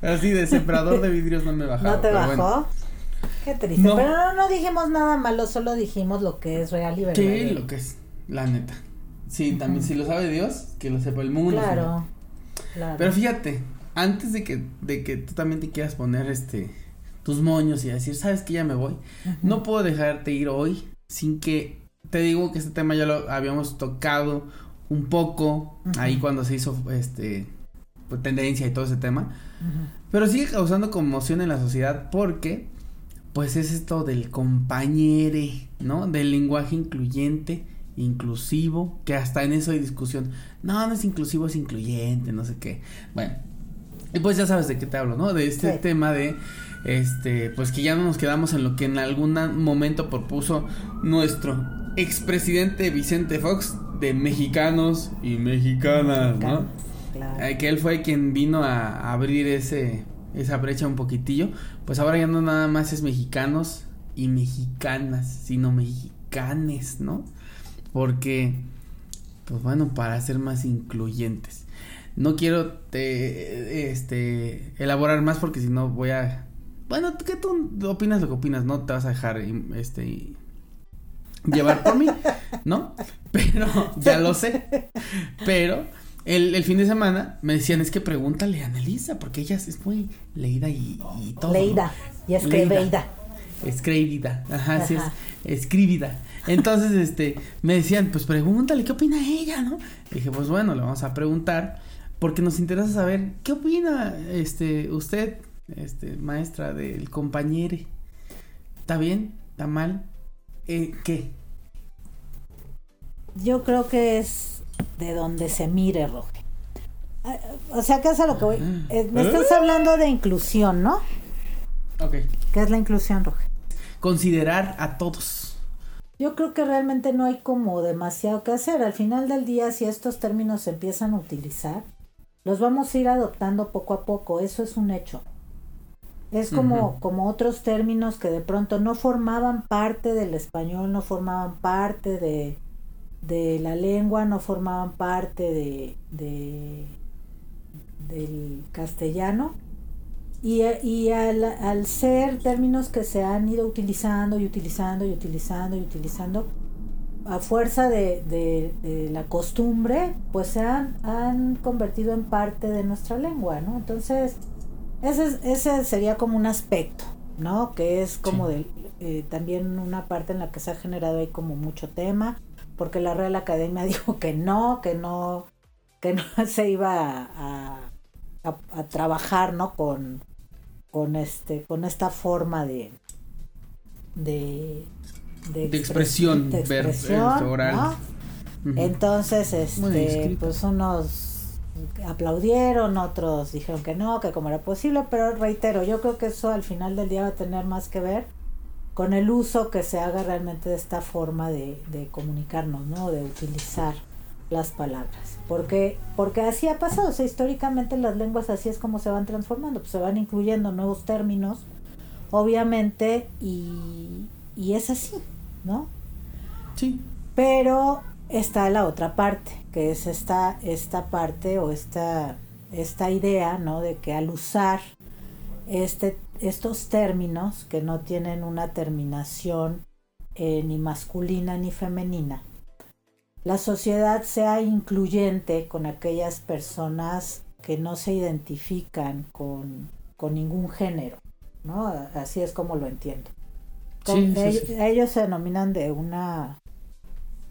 Pero sí, de sembrador de vidrios no me bajaba. ¿No te bajó? bueno. Qué triste. No. Pero no, no dijimos nada malo, solo dijimos lo que es real y Sí, verdadero. lo que es, la neta. Sí, también si lo sabe Dios, que lo sepa el mundo. Claro, claro. Pero fíjate, antes de que, de que tú también te quieras poner este tus moños y decir, sabes que ya me voy, no puedo dejarte ir hoy sin que te digo que este tema ya lo habíamos tocado un poco ahí cuando se hizo este pues, tendencia y todo ese tema, pero sigue causando conmoción en la sociedad porque pues es esto del compañere, ¿no? Del lenguaje incluyente, inclusivo, que hasta en eso hay discusión. No, no es inclusivo, es incluyente, no sé qué. Bueno, y pues ya sabes de qué te hablo, ¿no? De este Sí. tema de, este, pues que ya no nos quedamos en lo que en algún momento propuso nuestro expresidente Vicente Fox de mexicanos y mexicanas, ¿no? Claro. Eh, que él fue quien vino a abrir ese esa brecha un poquitillo, pues ahora ya no nada más es mexicanos y mexicanas, sino mexicanes, ¿no? Porque pues bueno, para ser más incluyentes. No quiero te, este elaborar más porque si no voy a bueno, que tú opinas lo que opinas, no te vas a dejar este llevar por mí, ¿no? Pero ya lo sé. Pero el, el fin de semana me decían, es que pregúntale a Annalisa, porque ella es muy leída y, y todo. ¿no? Leída y escribida. Escribida, ajá, así es, escribida. Entonces, este, me decían, pues pregúntale qué opina ella, ¿no? Dije, pues bueno, le vamos a preguntar, porque nos interesa saber qué opina este usted, este maestra del compañero. ¿Está bien? ¿Está mal? Eh, ¿Qué? Yo creo que es de donde se mire, Roge. Ah, O sea, ¿qué es a lo que voy? Eh, me estás hablando de inclusión, ¿no? Ok. ¿Qué es la inclusión, Roge? Considerar a todos. Yo creo que realmente no hay como demasiado que hacer. Al final del día, si estos términos se empiezan a utilizar, los vamos a ir adoptando poco a poco. Eso es un hecho. Es como, como otros términos que de pronto no formaban parte del español, no formaban parte de, de la lengua, no formaban parte de, de- del castellano. Y, y al, al ser términos que se han ido utilizando y utilizando y utilizando y utilizando, a fuerza de, de- de la costumbre, pues se han, han convertido en parte de nuestra lengua, ¿no? Entonces, ese, es- ese sería como un aspecto, ¿no? Que es como Sí. del- eh, también una parte en la que se ha generado ahí como mucho tema, porque la Real Academia dijo que no, que no, que no se iba a, a- a trabajar, ¿no? Con, con este, con esta forma de, de, De expres- expresión de expresión, oral. Entonces, este, pues unos aplaudieron, otros dijeron que no, que como era posible, pero reitero, yo creo que eso al final del día va a tener más que ver con el uso que se haga realmente de esta forma de, de comunicarnos, ¿no? De utilizar las palabras. Porque, porque así ha pasado, o sea, históricamente las lenguas así es como se van transformando, pues se van incluyendo nuevos términos, obviamente, y, y es así, ¿no? Sí. Pero está la otra parte, que es esta, esta parte o esta, esta idea, ¿no? De que al usar este, estos términos que no tienen una terminación eh, ni masculina ni femenina, la sociedad sea incluyente con aquellas personas que no se identifican con, con ningún género, ¿no? Así es como lo entiendo. Con- Sí, sí, ell- sí. Ellos se denominan de una...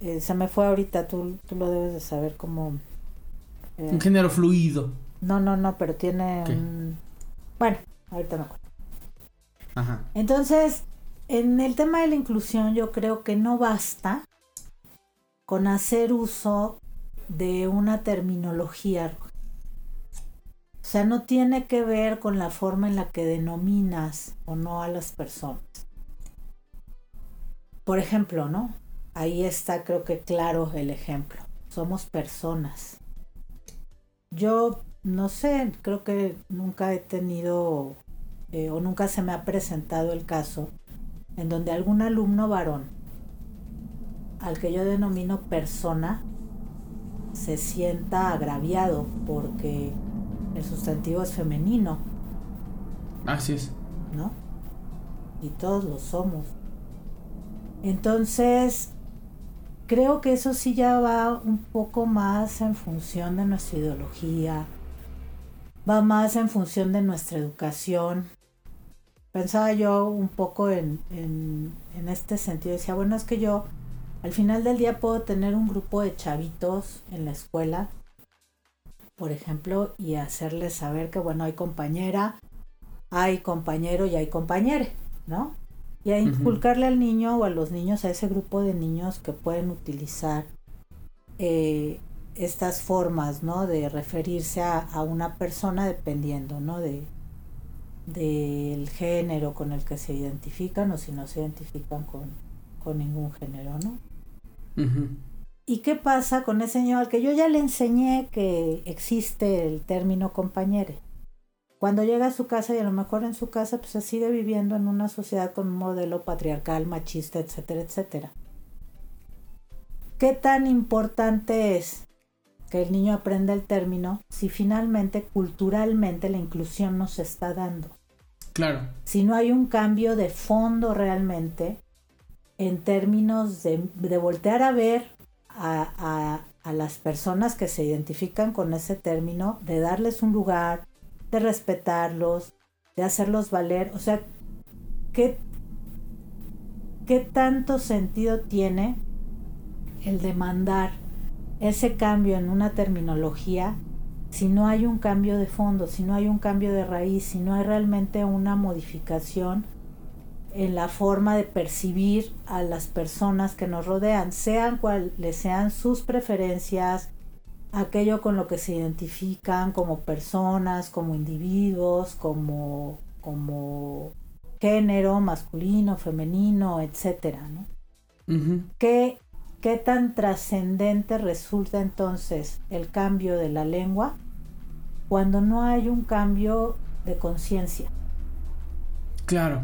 eh, se me fue ahorita, tú, tú lo debes de saber como... eh, Un género fluido. no, no, no, pero tiene ¿Qué? un... Bueno, ahorita me acuerdo. Ajá. Entonces, en el tema de la inclusión yo creo que no basta con hacer uso de una terminología. O sea, no tiene que ver con la forma en la que denominas o no a las personas. Por ejemplo, ¿no? Ahí está creo que claro el ejemplo. Somos personas. Yo no sé, creo que nunca he tenido eh, o nunca se me ha presentado el caso en donde algún alumno varón al que yo denomino persona se sienta agraviado porque el sustantivo es femenino, Así es. ¿no? Y todos lo somos. Entonces, creo que eso sí ya va un poco más en función de nuestra ideología, va más en función de nuestra educación. Pensaba yo un poco en, en, este sentido, decía, bueno, es que yo al final del día puedo tener un grupo de chavitos en la escuela, por ejemplo, y hacerles saber que, bueno, hay compañera, hay compañero y hay compañere, ¿no? Y a inculcarle al niño o a los niños, a ese grupo de niños que pueden utilizar eh, estas formas, ¿no? De referirse a, a una persona dependiendo, ¿no? De del género con el que se identifican o si no se identifican con, con ningún género, ¿no? ¿Y qué pasa con ese niño al que yo ya le enseñé que existe el término compañere? Cuando llega a su casa y a lo mejor en su casa pues se sigue viviendo en una sociedad con un modelo patriarcal, machista, etcétera, etcétera. ¿Qué tan importante es que el niño aprenda el término si finalmente culturalmente la inclusión no se está dando? Claro. si no hay un cambio de fondo realmente en términos de, de voltear a ver a, a- a las personas que se identifican con ese término, de darles un lugar, de respetarlos, de hacerlos valer. O sea, ¿qué, qué tanto sentido tiene el demandar ese cambio en una terminología si no hay un cambio de fondo, si no hay un cambio de raíz, si no hay realmente una modificación en la forma de percibir a las personas que nos rodean, sean cuales sean sus preferencias, aquello con lo que se identifican como personas, como individuos, como, como género, masculino, femenino, etcétera, ¿no? ¿Qué, ¿Qué tan trascendente resulta entonces el cambio de la lengua cuando no hay un cambio de conciencia. Claro.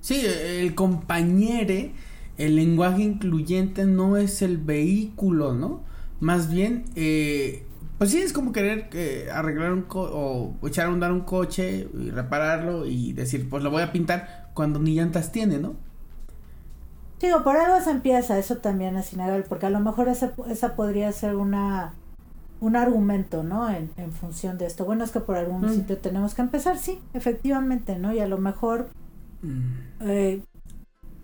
Sí, el compañere, el lenguaje incluyente no es el vehículo, ¿no? Más bien, eh, pues sí, es como querer eh, arreglar un co o echar a andar un coche y repararlo y decir, pues lo voy a pintar cuando ni llantas tiene, ¿no? Digo, por algo se empieza, eso también es innegable, porque a lo mejor esa, esa podría ser una un argumento, ¿no? En, en, función de esto. Bueno, es que por algún mm. sitio tenemos que empezar, sí, efectivamente, ¿no? Y a lo mejor mm. eh,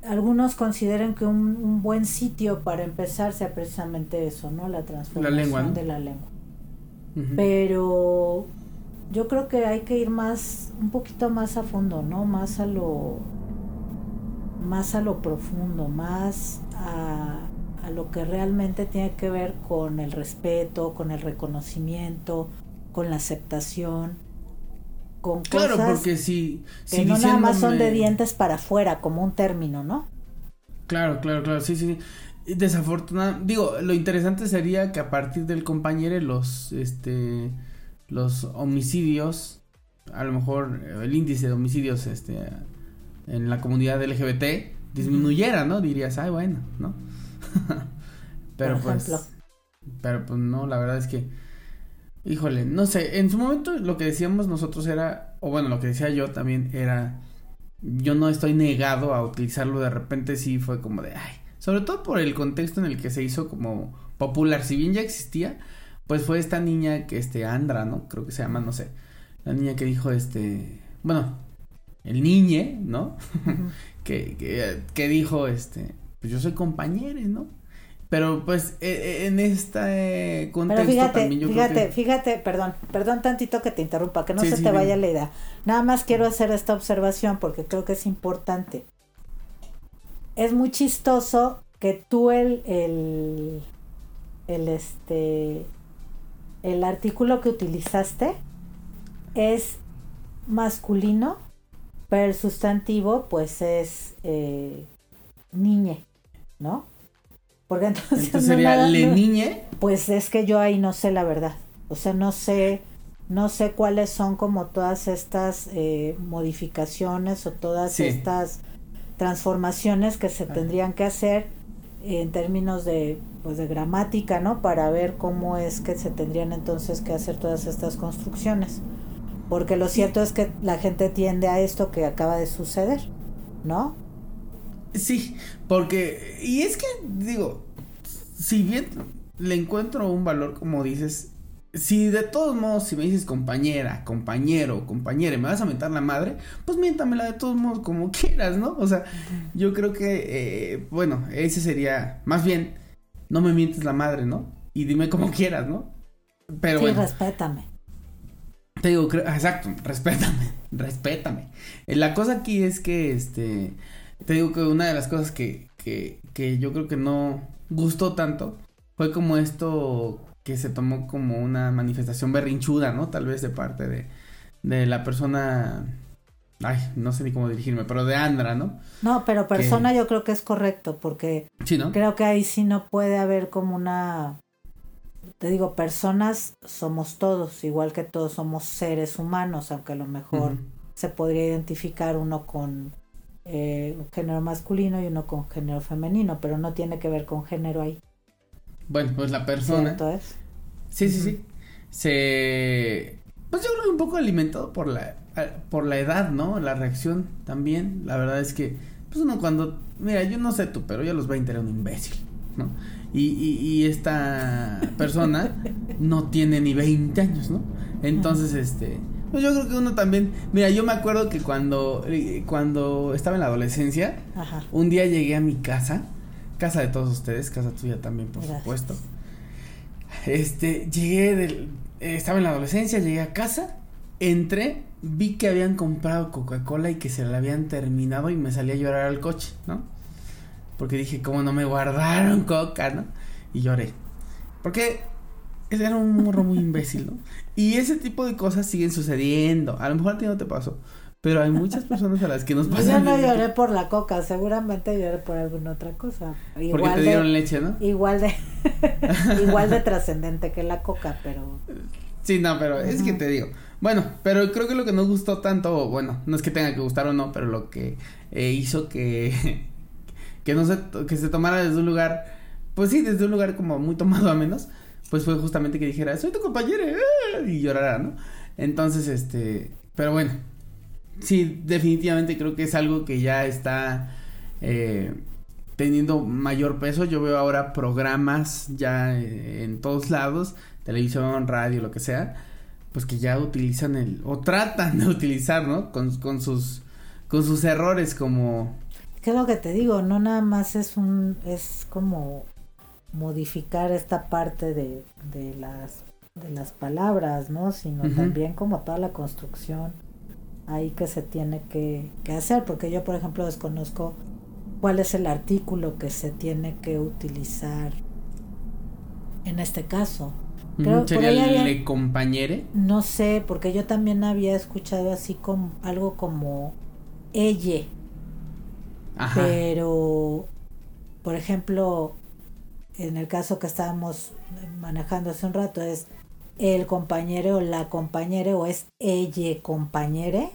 algunos consideren que un, un, buen sitio para empezar sea precisamente eso, ¿no? La transformación de la lengua. Pero yo creo que hay que ir más, un poquito más a fondo, ¿no? Más a lo, más a lo profundo, más a a lo que realmente tiene que ver con el respeto, con el reconocimiento, con la aceptación, con claro, porque si, que no nada más son de dientes para afuera, como un término, ¿no? Claro, claro, claro, sí, sí. Desafortunado, digo, lo interesante sería que a partir del compañero los, este, los homicidios, a lo mejor el índice de homicidios, este, en la comunidad LGBT disminuyera, ¿no? Dirías, ay, bueno, ¿no? pero pues. Pero pues no, la verdad es que. Híjole, no sé, en su momento lo que decíamos nosotros era, o bueno, lo que decía yo también era, yo no estoy negado a utilizarlo, de repente sí fue como de, ay, sobre todo por el contexto en el que se hizo como popular, si bien ya existía, pues fue esta niña que, este, Andra, ¿no? Creo que se llama, no sé, la niña que dijo, este, bueno, el niñe, ¿no? que, que, que dijo, este, pues yo soy compañero, ¿no? Pero pues e, e, en este contexto Pero fíjate, también yo fíjate, creo que... fíjate, perdón, perdón tantito que te interrumpa, que no se te vaya la idea. Nada más quiero hacer esta observación porque creo que es importante. Es muy chistoso que tú el, el, el este, el artículo que utilizaste es masculino, pero el sustantivo pues es eh, niñe, ¿no? Porque entonces, sería le niñe. Pues es que yo ahí no sé la verdad. O sea, no sé, no sé cuáles son como todas estas eh, modificaciones o todas estas transformaciones que se ah. tendrían que hacer en términos de pues de gramática, ¿no? Para ver cómo es que se tendrían entonces que hacer todas estas construcciones. Porque lo cierto es que la gente tiende a esto que acaba de suceder, ¿no? Sí, porque, y es que, digo, si bien le encuentro un valor, como dices, si de todos modos, si me dices compañera, compañero, compañera, y me vas a mentar la madre, pues miéntamela de todos modos como quieras, ¿no? O sea, yo creo que, eh, bueno, ese sería, más bien, no me mientes la madre, ¿no? Y dime como quieras, ¿no? Pero sí, respétame. Te digo, exacto, respétame, respétame. La cosa aquí es que, este, te digo que una de las cosas que, que, que yo creo que no gustó tanto fue como esto que se tomó como una manifestación berrinchuda, ¿no? Tal vez de parte de, de la persona Ay, no sé ni cómo dirigirme, pero de Andra, ¿no? No, pero persona yo creo que es correcto, porque sí, ¿no? creo que ahí sí no puede haber como una... Te digo, personas somos todos, igual que todos somos seres humanos, aunque a lo mejor se podría identificar uno con eh, un género masculino y uno con género femenino, pero no tiene que ver con género ahí. Bueno, pues la persona. Sí, sí, sí. Se. Pues yo creo que un poco alimentado por la, por la edad, ¿no? La reacción también. La verdad es que, pues uno cuando. Mira, yo no sé tú, pero yo a los 20 era un imbécil, ¿no? Y, y, y esta persona no tiene ni 20 años, ¿no? Entonces, este pues yo creo que uno también, mira, yo me acuerdo que cuando, eh, cuando estaba en la adolescencia, un día llegué a mi casa, casa de todos ustedes, casa tuya también, por supuesto. Este, llegué del, eh, estaba en la adolescencia, llegué a casa, entré, vi que habían comprado Coca-Cola y que se la habían terminado y me salí a llorar al coche, ¿no? Porque dije, ¿cómo no me guardaron Coca, no? Y lloré. Porque era un morro muy imbécil, ¿no? Y ese tipo de cosas siguen sucediendo. A lo mejor a ti no te pasó. Pero hay muchas personas a las que nos pasan. yo no lloré por la coca, seguramente lloré por alguna otra cosa. Porque Igual te de, dieron leche, ¿no? igual de, igual de trascendente que la coca, pero Sí, no, pero es que te digo. Bueno, pero creo que lo que nos gustó tanto, bueno, no es que tenga que gustar o no, pero lo que eh, hizo que, que no se, que se tomara desde un lugar, pues sí, desde un lugar como muy tomado a menos, pues fue justamente que dijera, soy tu compañero, ¡ah! y llorara, ¿no? Entonces, este, pero bueno, sí, definitivamente creo que es algo que ya está eh, teniendo mayor peso. Yo veo ahora programas ya eh, en todos lados, televisión, radio, lo que sea, pues que ya utilizan el, o tratan de utilizar, ¿no? Con, con sus, con sus errores como, ¿qué es lo que te digo? No nada más es un, es como modificar esta parte de, de las, de las palabras, ¿no? Sino también como toda la construcción ahí que se tiene que, que hacer, porque yo por ejemplo desconozco cuál es el artículo que se tiene que utilizar en este caso. Creo- sería por ahí le compañere. No sé, porque yo también había escuchado así como algo como ella, Ajá. pero por ejemplo, en el caso que estábamos manejando hace un rato es el compañero o la compañera o es ella compañere,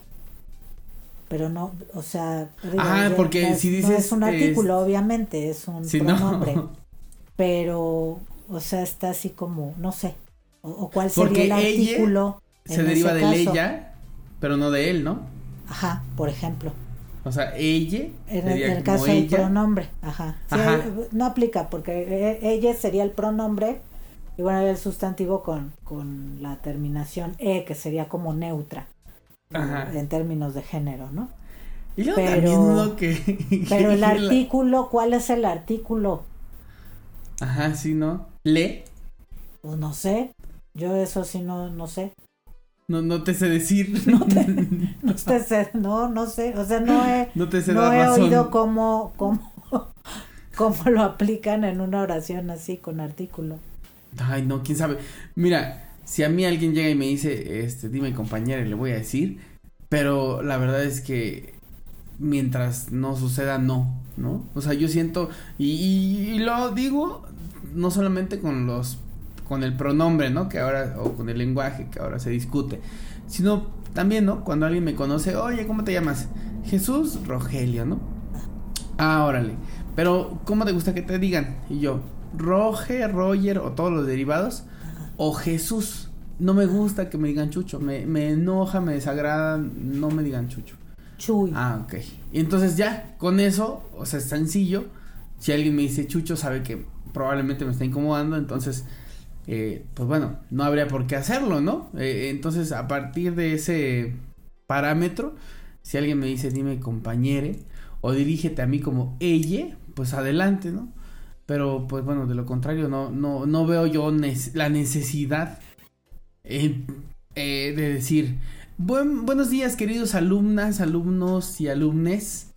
pero no, o sea, digo, ya porque no es, si no dices, es un artículo, obviamente, es un Si no. pronombre, pero, o sea, está así como, no sé, o, o cuál Porque sería el ella artículo. Se en deriva de caso. ella, pero no de él, ¿no? Ajá, por ejemplo. O sea, ella En el, sería en el como caso del pronombre, ajá. Sí, Ajá. eh, no aplica porque eh, ella sería el pronombre y bueno, el sustantivo con, con la terminación e, que sería como neutra Ajá. en términos de género, ¿no? Y luego Pero- también lo que... Pero el que artículo, ¿cuál es el artículo? Ajá, sí, ¿no? Le, Pues no sé. Yo eso sí no, no sé. No, no te sé decir. No te- No sé, no, no sé. O sea, no he, No te sé no dar he razón. oído cómo, cómo, cómo lo aplican en una oración así con artículo. Ay, no, quién sabe. Mira, si a mí alguien llega y me dice, este, dime compañera, le voy a decir, pero la verdad es que mientras no suceda, no, ¿no? O sea, yo siento, y, y- y lo digo no solamente con los, con el pronombre, ¿no? Que ahora, o con el lenguaje que ahora se discute, sino también, ¿no? Cuando alguien me conoce, oye, ¿cómo te llamas? Jesús Rogelio, ¿no? Ah, órale. Pero, ¿cómo te gusta que te digan? Y yo, Roge, Roger o todos los derivados. O Jesús. No me gusta que me digan Chucho. Me, me enoja, me desagrada. No me digan Chucho. Chuy. Ah, ok. Y entonces ya, con eso, o sea, es sencillo. Si alguien me dice Chucho, sabe que probablemente me está incomodando. Entonces, eh, pues bueno, no habría por qué hacerlo, ¿no? Eh, entonces, a partir de ese parámetro, si alguien me dice, dime compañere, o dirígete a mí como ella, pues adelante, ¿no? Pero, pues bueno, de lo contrario, no, no, no veo yo la necesidad eh, de decir, Buen- buenos días, queridos alumnas, alumnos y alumnes.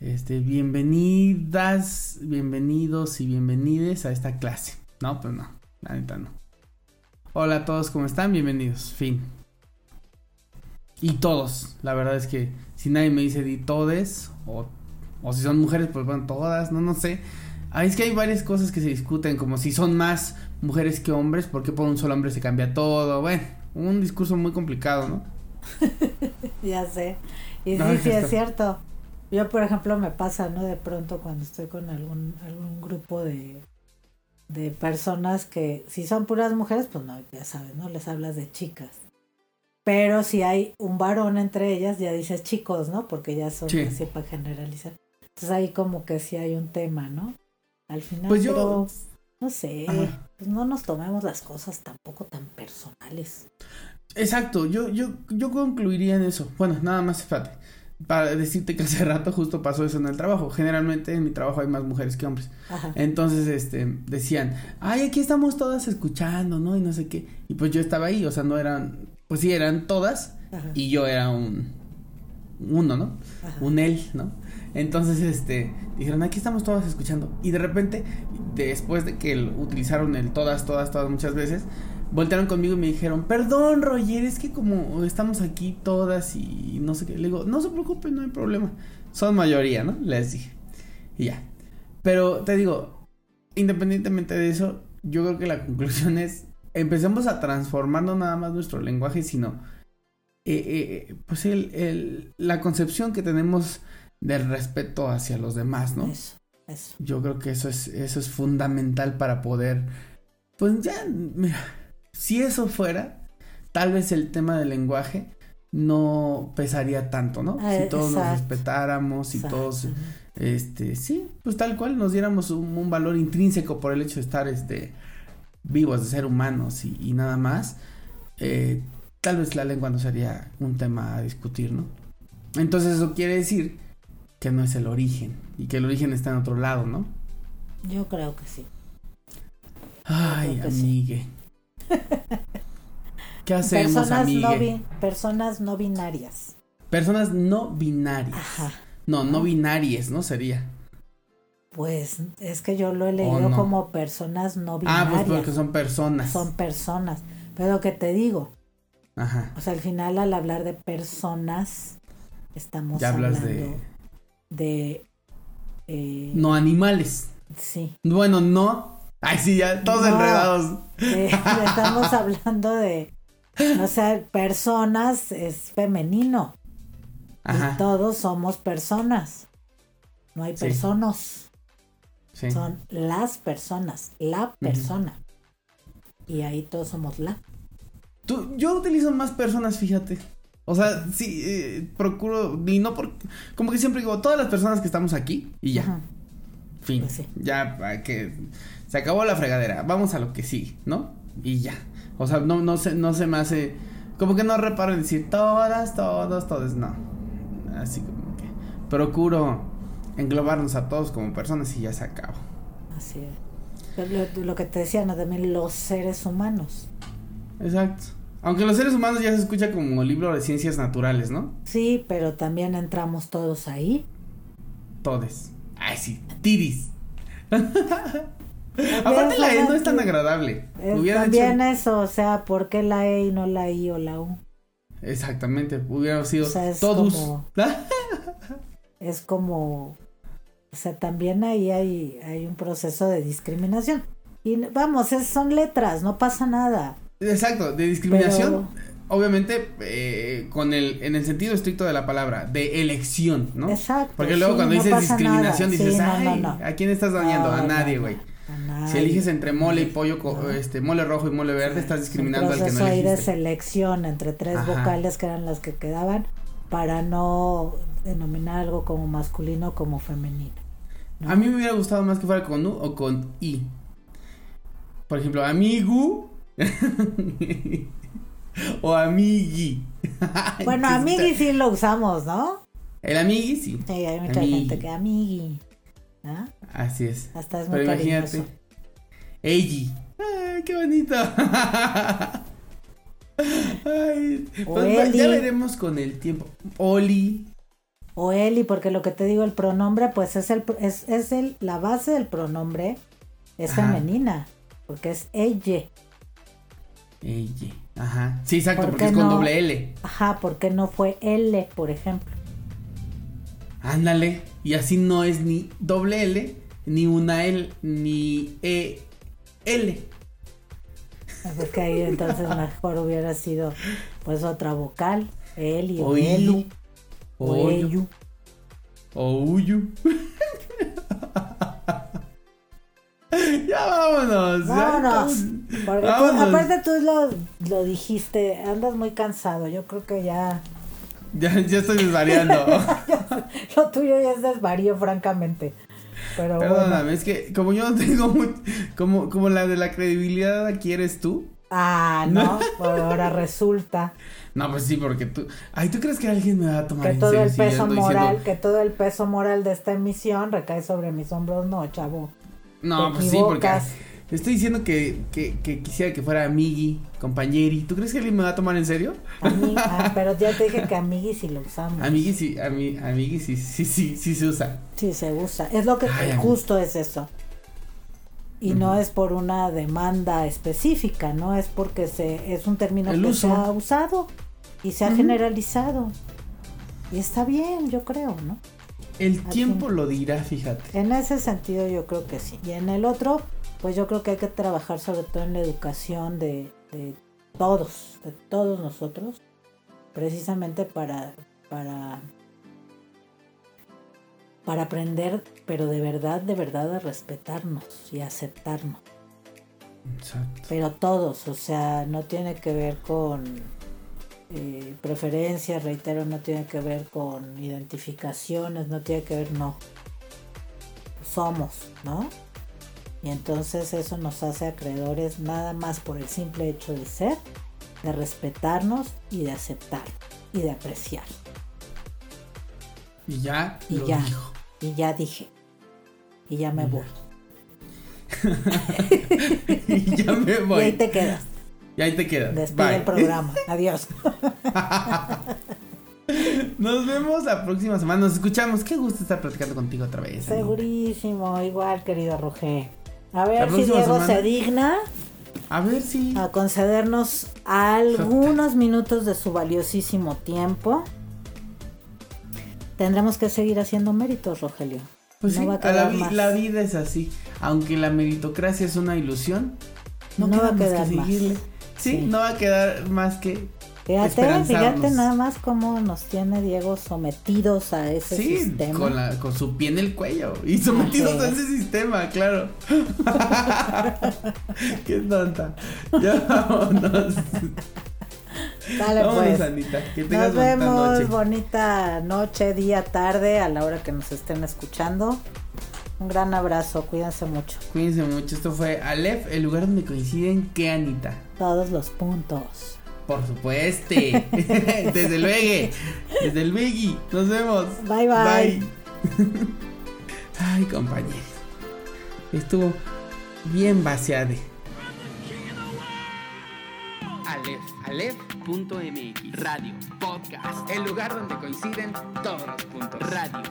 Este, bienvenidas, bienvenidos y bienvenides a esta clase. No, pues no, la neta no. Hola a todos, ¿cómo están? Bienvenidos, fin. Y todos, la verdad es que si nadie me dice di todes, o, o si son mujeres, pues bueno, todas, no, no sé. Ah, es que hay varias cosas que se discuten, como si son más mujeres que hombres, porque por un solo hombre se cambia todo. Bueno, un discurso muy complicado, ¿no? Ya sé. Y sí, sí, es cierto. Yo, por ejemplo, me pasa, ¿no? De pronto cuando estoy con algún, algún grupo de, de personas que, si son puras mujeres, pues no, ya sabes, ¿no? Les hablas de chicas. Pero si hay un varón entre ellas, ya dices chicos, ¿no? Porque ya son Sí. así para generalizar. Entonces ahí como que sí hay un tema, ¿no? Al final, Pues yo- pero, no sé, Ajá. pues no nos tomemos las cosas tampoco tan personales. Exacto, yo, yo, yo concluiría en eso. Bueno, nada más, espérate. Para decirte que hace rato justo pasó eso en el trabajo. Generalmente en mi trabajo hay más mujeres que hombres. Ajá. Entonces, este, decían, ay, aquí estamos todas escuchando, ¿no? Y no sé qué. Y pues yo estaba ahí, o sea, no eran, pues sí, eran todas. Ajá. Y yo era un, uno, ¿no? Ajá. Un él, ¿no? Entonces, este, dijeron, aquí estamos todas escuchando. Y de repente, después de que utilizaron el todas, todas, todas muchas veces, voltearon conmigo y me dijeron, perdón, Roger, es que como estamos aquí todas y no sé qué. Le digo, no se preocupen, no hay problema. Son mayoría, ¿no? Les dije. Y ya. Pero te digo, independientemente de eso, yo creo que la conclusión es, empecemos a transformar no nada más nuestro lenguaje, sino eh, eh, pues el, el- la concepción que tenemos del respeto hacia los demás, ¿no? Eso, eso. Yo creo que eso es, eso es fundamental para poder, pues ya, mira, si eso fuera, tal vez el tema del lenguaje no pesaría tanto, ¿no? Ah, si todos nos respetáramos, si Exacto. todos, este, sí, pues tal cual nos diéramos un, un valor intrínseco por el hecho de estar, este, vivos, de ser humanos y, y nada más, eh, tal vez la lengua no sería un tema a discutir, ¿no? Entonces eso quiere decir que no es el origen y que el origen está en otro lado, ¿no? Yo creo que sí. Ay, sí. ¿Qué hacemos, Personas no, personas no binarias. Personas no binarias. Ajá. No, no binarias, ¿no? Sería. Pues es que yo lo he leído no? como personas no Ah, binarias. pues porque son personas. Son personas. Pero que te digo, Ajá. o sea, al final al hablar de personas, estamos Ya hablando de de... eh, no animales. Sí. Bueno, no. Ay, sí, ya todos No. enredados. de- estamos hablando de... O sea, personas es femenino. Y todos somos personas. No hay Sí. personas. Sí. Son las personas. La persona. Y ahí todos somos la. Tú- yo utilizo más personas, fíjate. O sea, sí, eh, procuro, y no por, como que siempre digo, todas las personas que estamos aquí, y ya, Ajá. fin, Pues sí. ya, para que se acabó la fregadera, vamos a lo que sí, ¿no? Y ya, o sea, no, no se, no se me hace, como que no reparo en decir todas, todos, todos, no, así como que procuro englobarnos a todos como personas y ya se acabó. Así es. Lo, lo que te decía, ¿no? También los seres humanos. Exacto. Aunque los seres humanos ya se escucha como libro de ciencias naturales, ¿no? Sí, pero también entramos todos ahí. Todes. Ay, sí. Tiris. Aparte la E no es tan agradable. Es también hecho- eso, o sea, ¿por qué la E y no la I o la U? Exactamente. Hubiera sido O sea, es todos. como- Es como, o sea, también ahí hay, hay un proceso de discriminación. Y vamos, es, son letras, no pasa nada. Exacto. De discriminación. Obviamente, eh, con el, en el sentido estricto de la palabra, de elección, ¿no? Exacto. Porque luego sí, cuando no dices discriminación nada. dices, Sí, no, ay, no. ¿a quién estás dañando? A nadie, güey. Si eliges entre mole y pollo, No. este, mole rojo y mole verde, estás discriminando al que no ahí de elegiste. selección entre tres Ajá. vocales que eran las que quedaban para no denominar algo como masculino como femenino. ¿no? A mí me hubiera gustado más que fuera con U o con I. Por ejemplo, amigu o amigui. Bueno, amigui sí lo usamos, ¿no? El amigui sí. Sí, hay mucha Amigui. gente que amigui. ¿Ah? Así es. Hasta es muy Pero cariñoso. imagínate. Eiji. Ay, qué bonito. Ay, pues, ya- Eli. veremos con el tiempo. Oli. O y porque lo que te digo, el pronombre, pues es el es, es el, la base del pronombre es Ajá. femenina, porque es ella. Eiji. Ajá. Sí, exacto, ¿Por porque es con no? doble L. Ajá, porque no fue L, por ejemplo. Ándale. Y así no es ni doble L, ni una L, ni E L. Pues que ahí entonces mejor hubiera sido pues otra vocal, Eli o Oí. Elu o. Eyu. O Uyu. ya vámonos. ya Vámonos. estamos- Porque tú- Vámonos. aparte tú lo, lo dijiste, andas muy cansado. Yo creo que ya Ya, ya estoy desvariando. lo tuyo ya es desvarío, francamente. Pero Perdóname, bueno. es que como yo no tengo muy, como, como la de la credibilidad aquí eres tú, Ah, no, ahora resulta No, pues sí, porque tú. Ay, ¿tú crees que alguien me va a tomar que en todo serio el peso moral, diciendo- que todo el peso moral de esta emisión recae sobre mis hombros, no, chavo. No, pues sí, porque. Estoy diciendo que, que, que quisiera que fuera amigui, compañeri. ¿Tú crees que alguien me va a tomar en serio? Ami- ah, pero ya te dije que amigui si lo usamos. Amigui sí, ami, amigui sí, sí, sí, sí se usa. Sí, se usa. Es lo que Ay, justo es eso. Y no es por una demanda específica, no es porque se es un término El que uso. se ha usado y se ha generalizado. Y está bien, yo creo, ¿no? El tiempo lo dirá, fíjate. En ese sentido yo creo que sí. Y en el otro, pues yo creo que hay que trabajar sobre todo en la educación de, de todos, de todos nosotros, precisamente para, para, para aprender, pero de verdad, de verdad a respetarnos y aceptarnos. Exacto. Pero todos, o sea, no tiene que ver con eh, preferencias, reitero, no tiene que ver con identificaciones, no tiene que ver, no. Somos, ¿no? Y entonces eso nos hace acreedores nada más por el simple hecho de ser, de respetarnos y de aceptar y de apreciar. Y ya Y lo ya. dijo. Y ya dije. Y ya me voy. y ya me Y ahí voy. te quedas. Y ahí te quedas. Despide Bye. el programa. Adiós. Nos vemos la próxima semana. Nos escuchamos. Qué gusto estar platicando contigo otra vez. Segurísimo, igual querido Roger. A ver si Diego semana. se digna A ver si. a concedernos algunos minutos de su valiosísimo tiempo. Tendremos que seguir haciendo méritos, Rogelio. Pues no sí, va a a la, más. vida es así. Aunque la meritocracia es una ilusión, no, No va a más quedar que más. Sí, Sí. no va a quedar más que. Fíjate, fíjate nada más cómo nos tiene Diego sometidos a ese Sí, sistema. con, la, con su pie en el cuello. Y sometidos a es. ese sistema, claro. Qué tonta. Ya vámonos. Dale vámonos, pues. Anita. Que tengas Nos bonita vemos, noche. bonita noche, día, tarde, a la hora que nos estén escuchando. Un gran abrazo, cuídense mucho. Cuídense mucho. Esto fue Aleph, el lugar donde coinciden que Anita. Todos los puntos. Por supuesto. Desde luego. Desde el Biggie. Nos vemos. Bye, bye. Ay, compañero. Estuvo bien vaciado. Aleph, Aleph, Punto MX Radio Podcast el lugar donde coinciden todos los puntos. Radio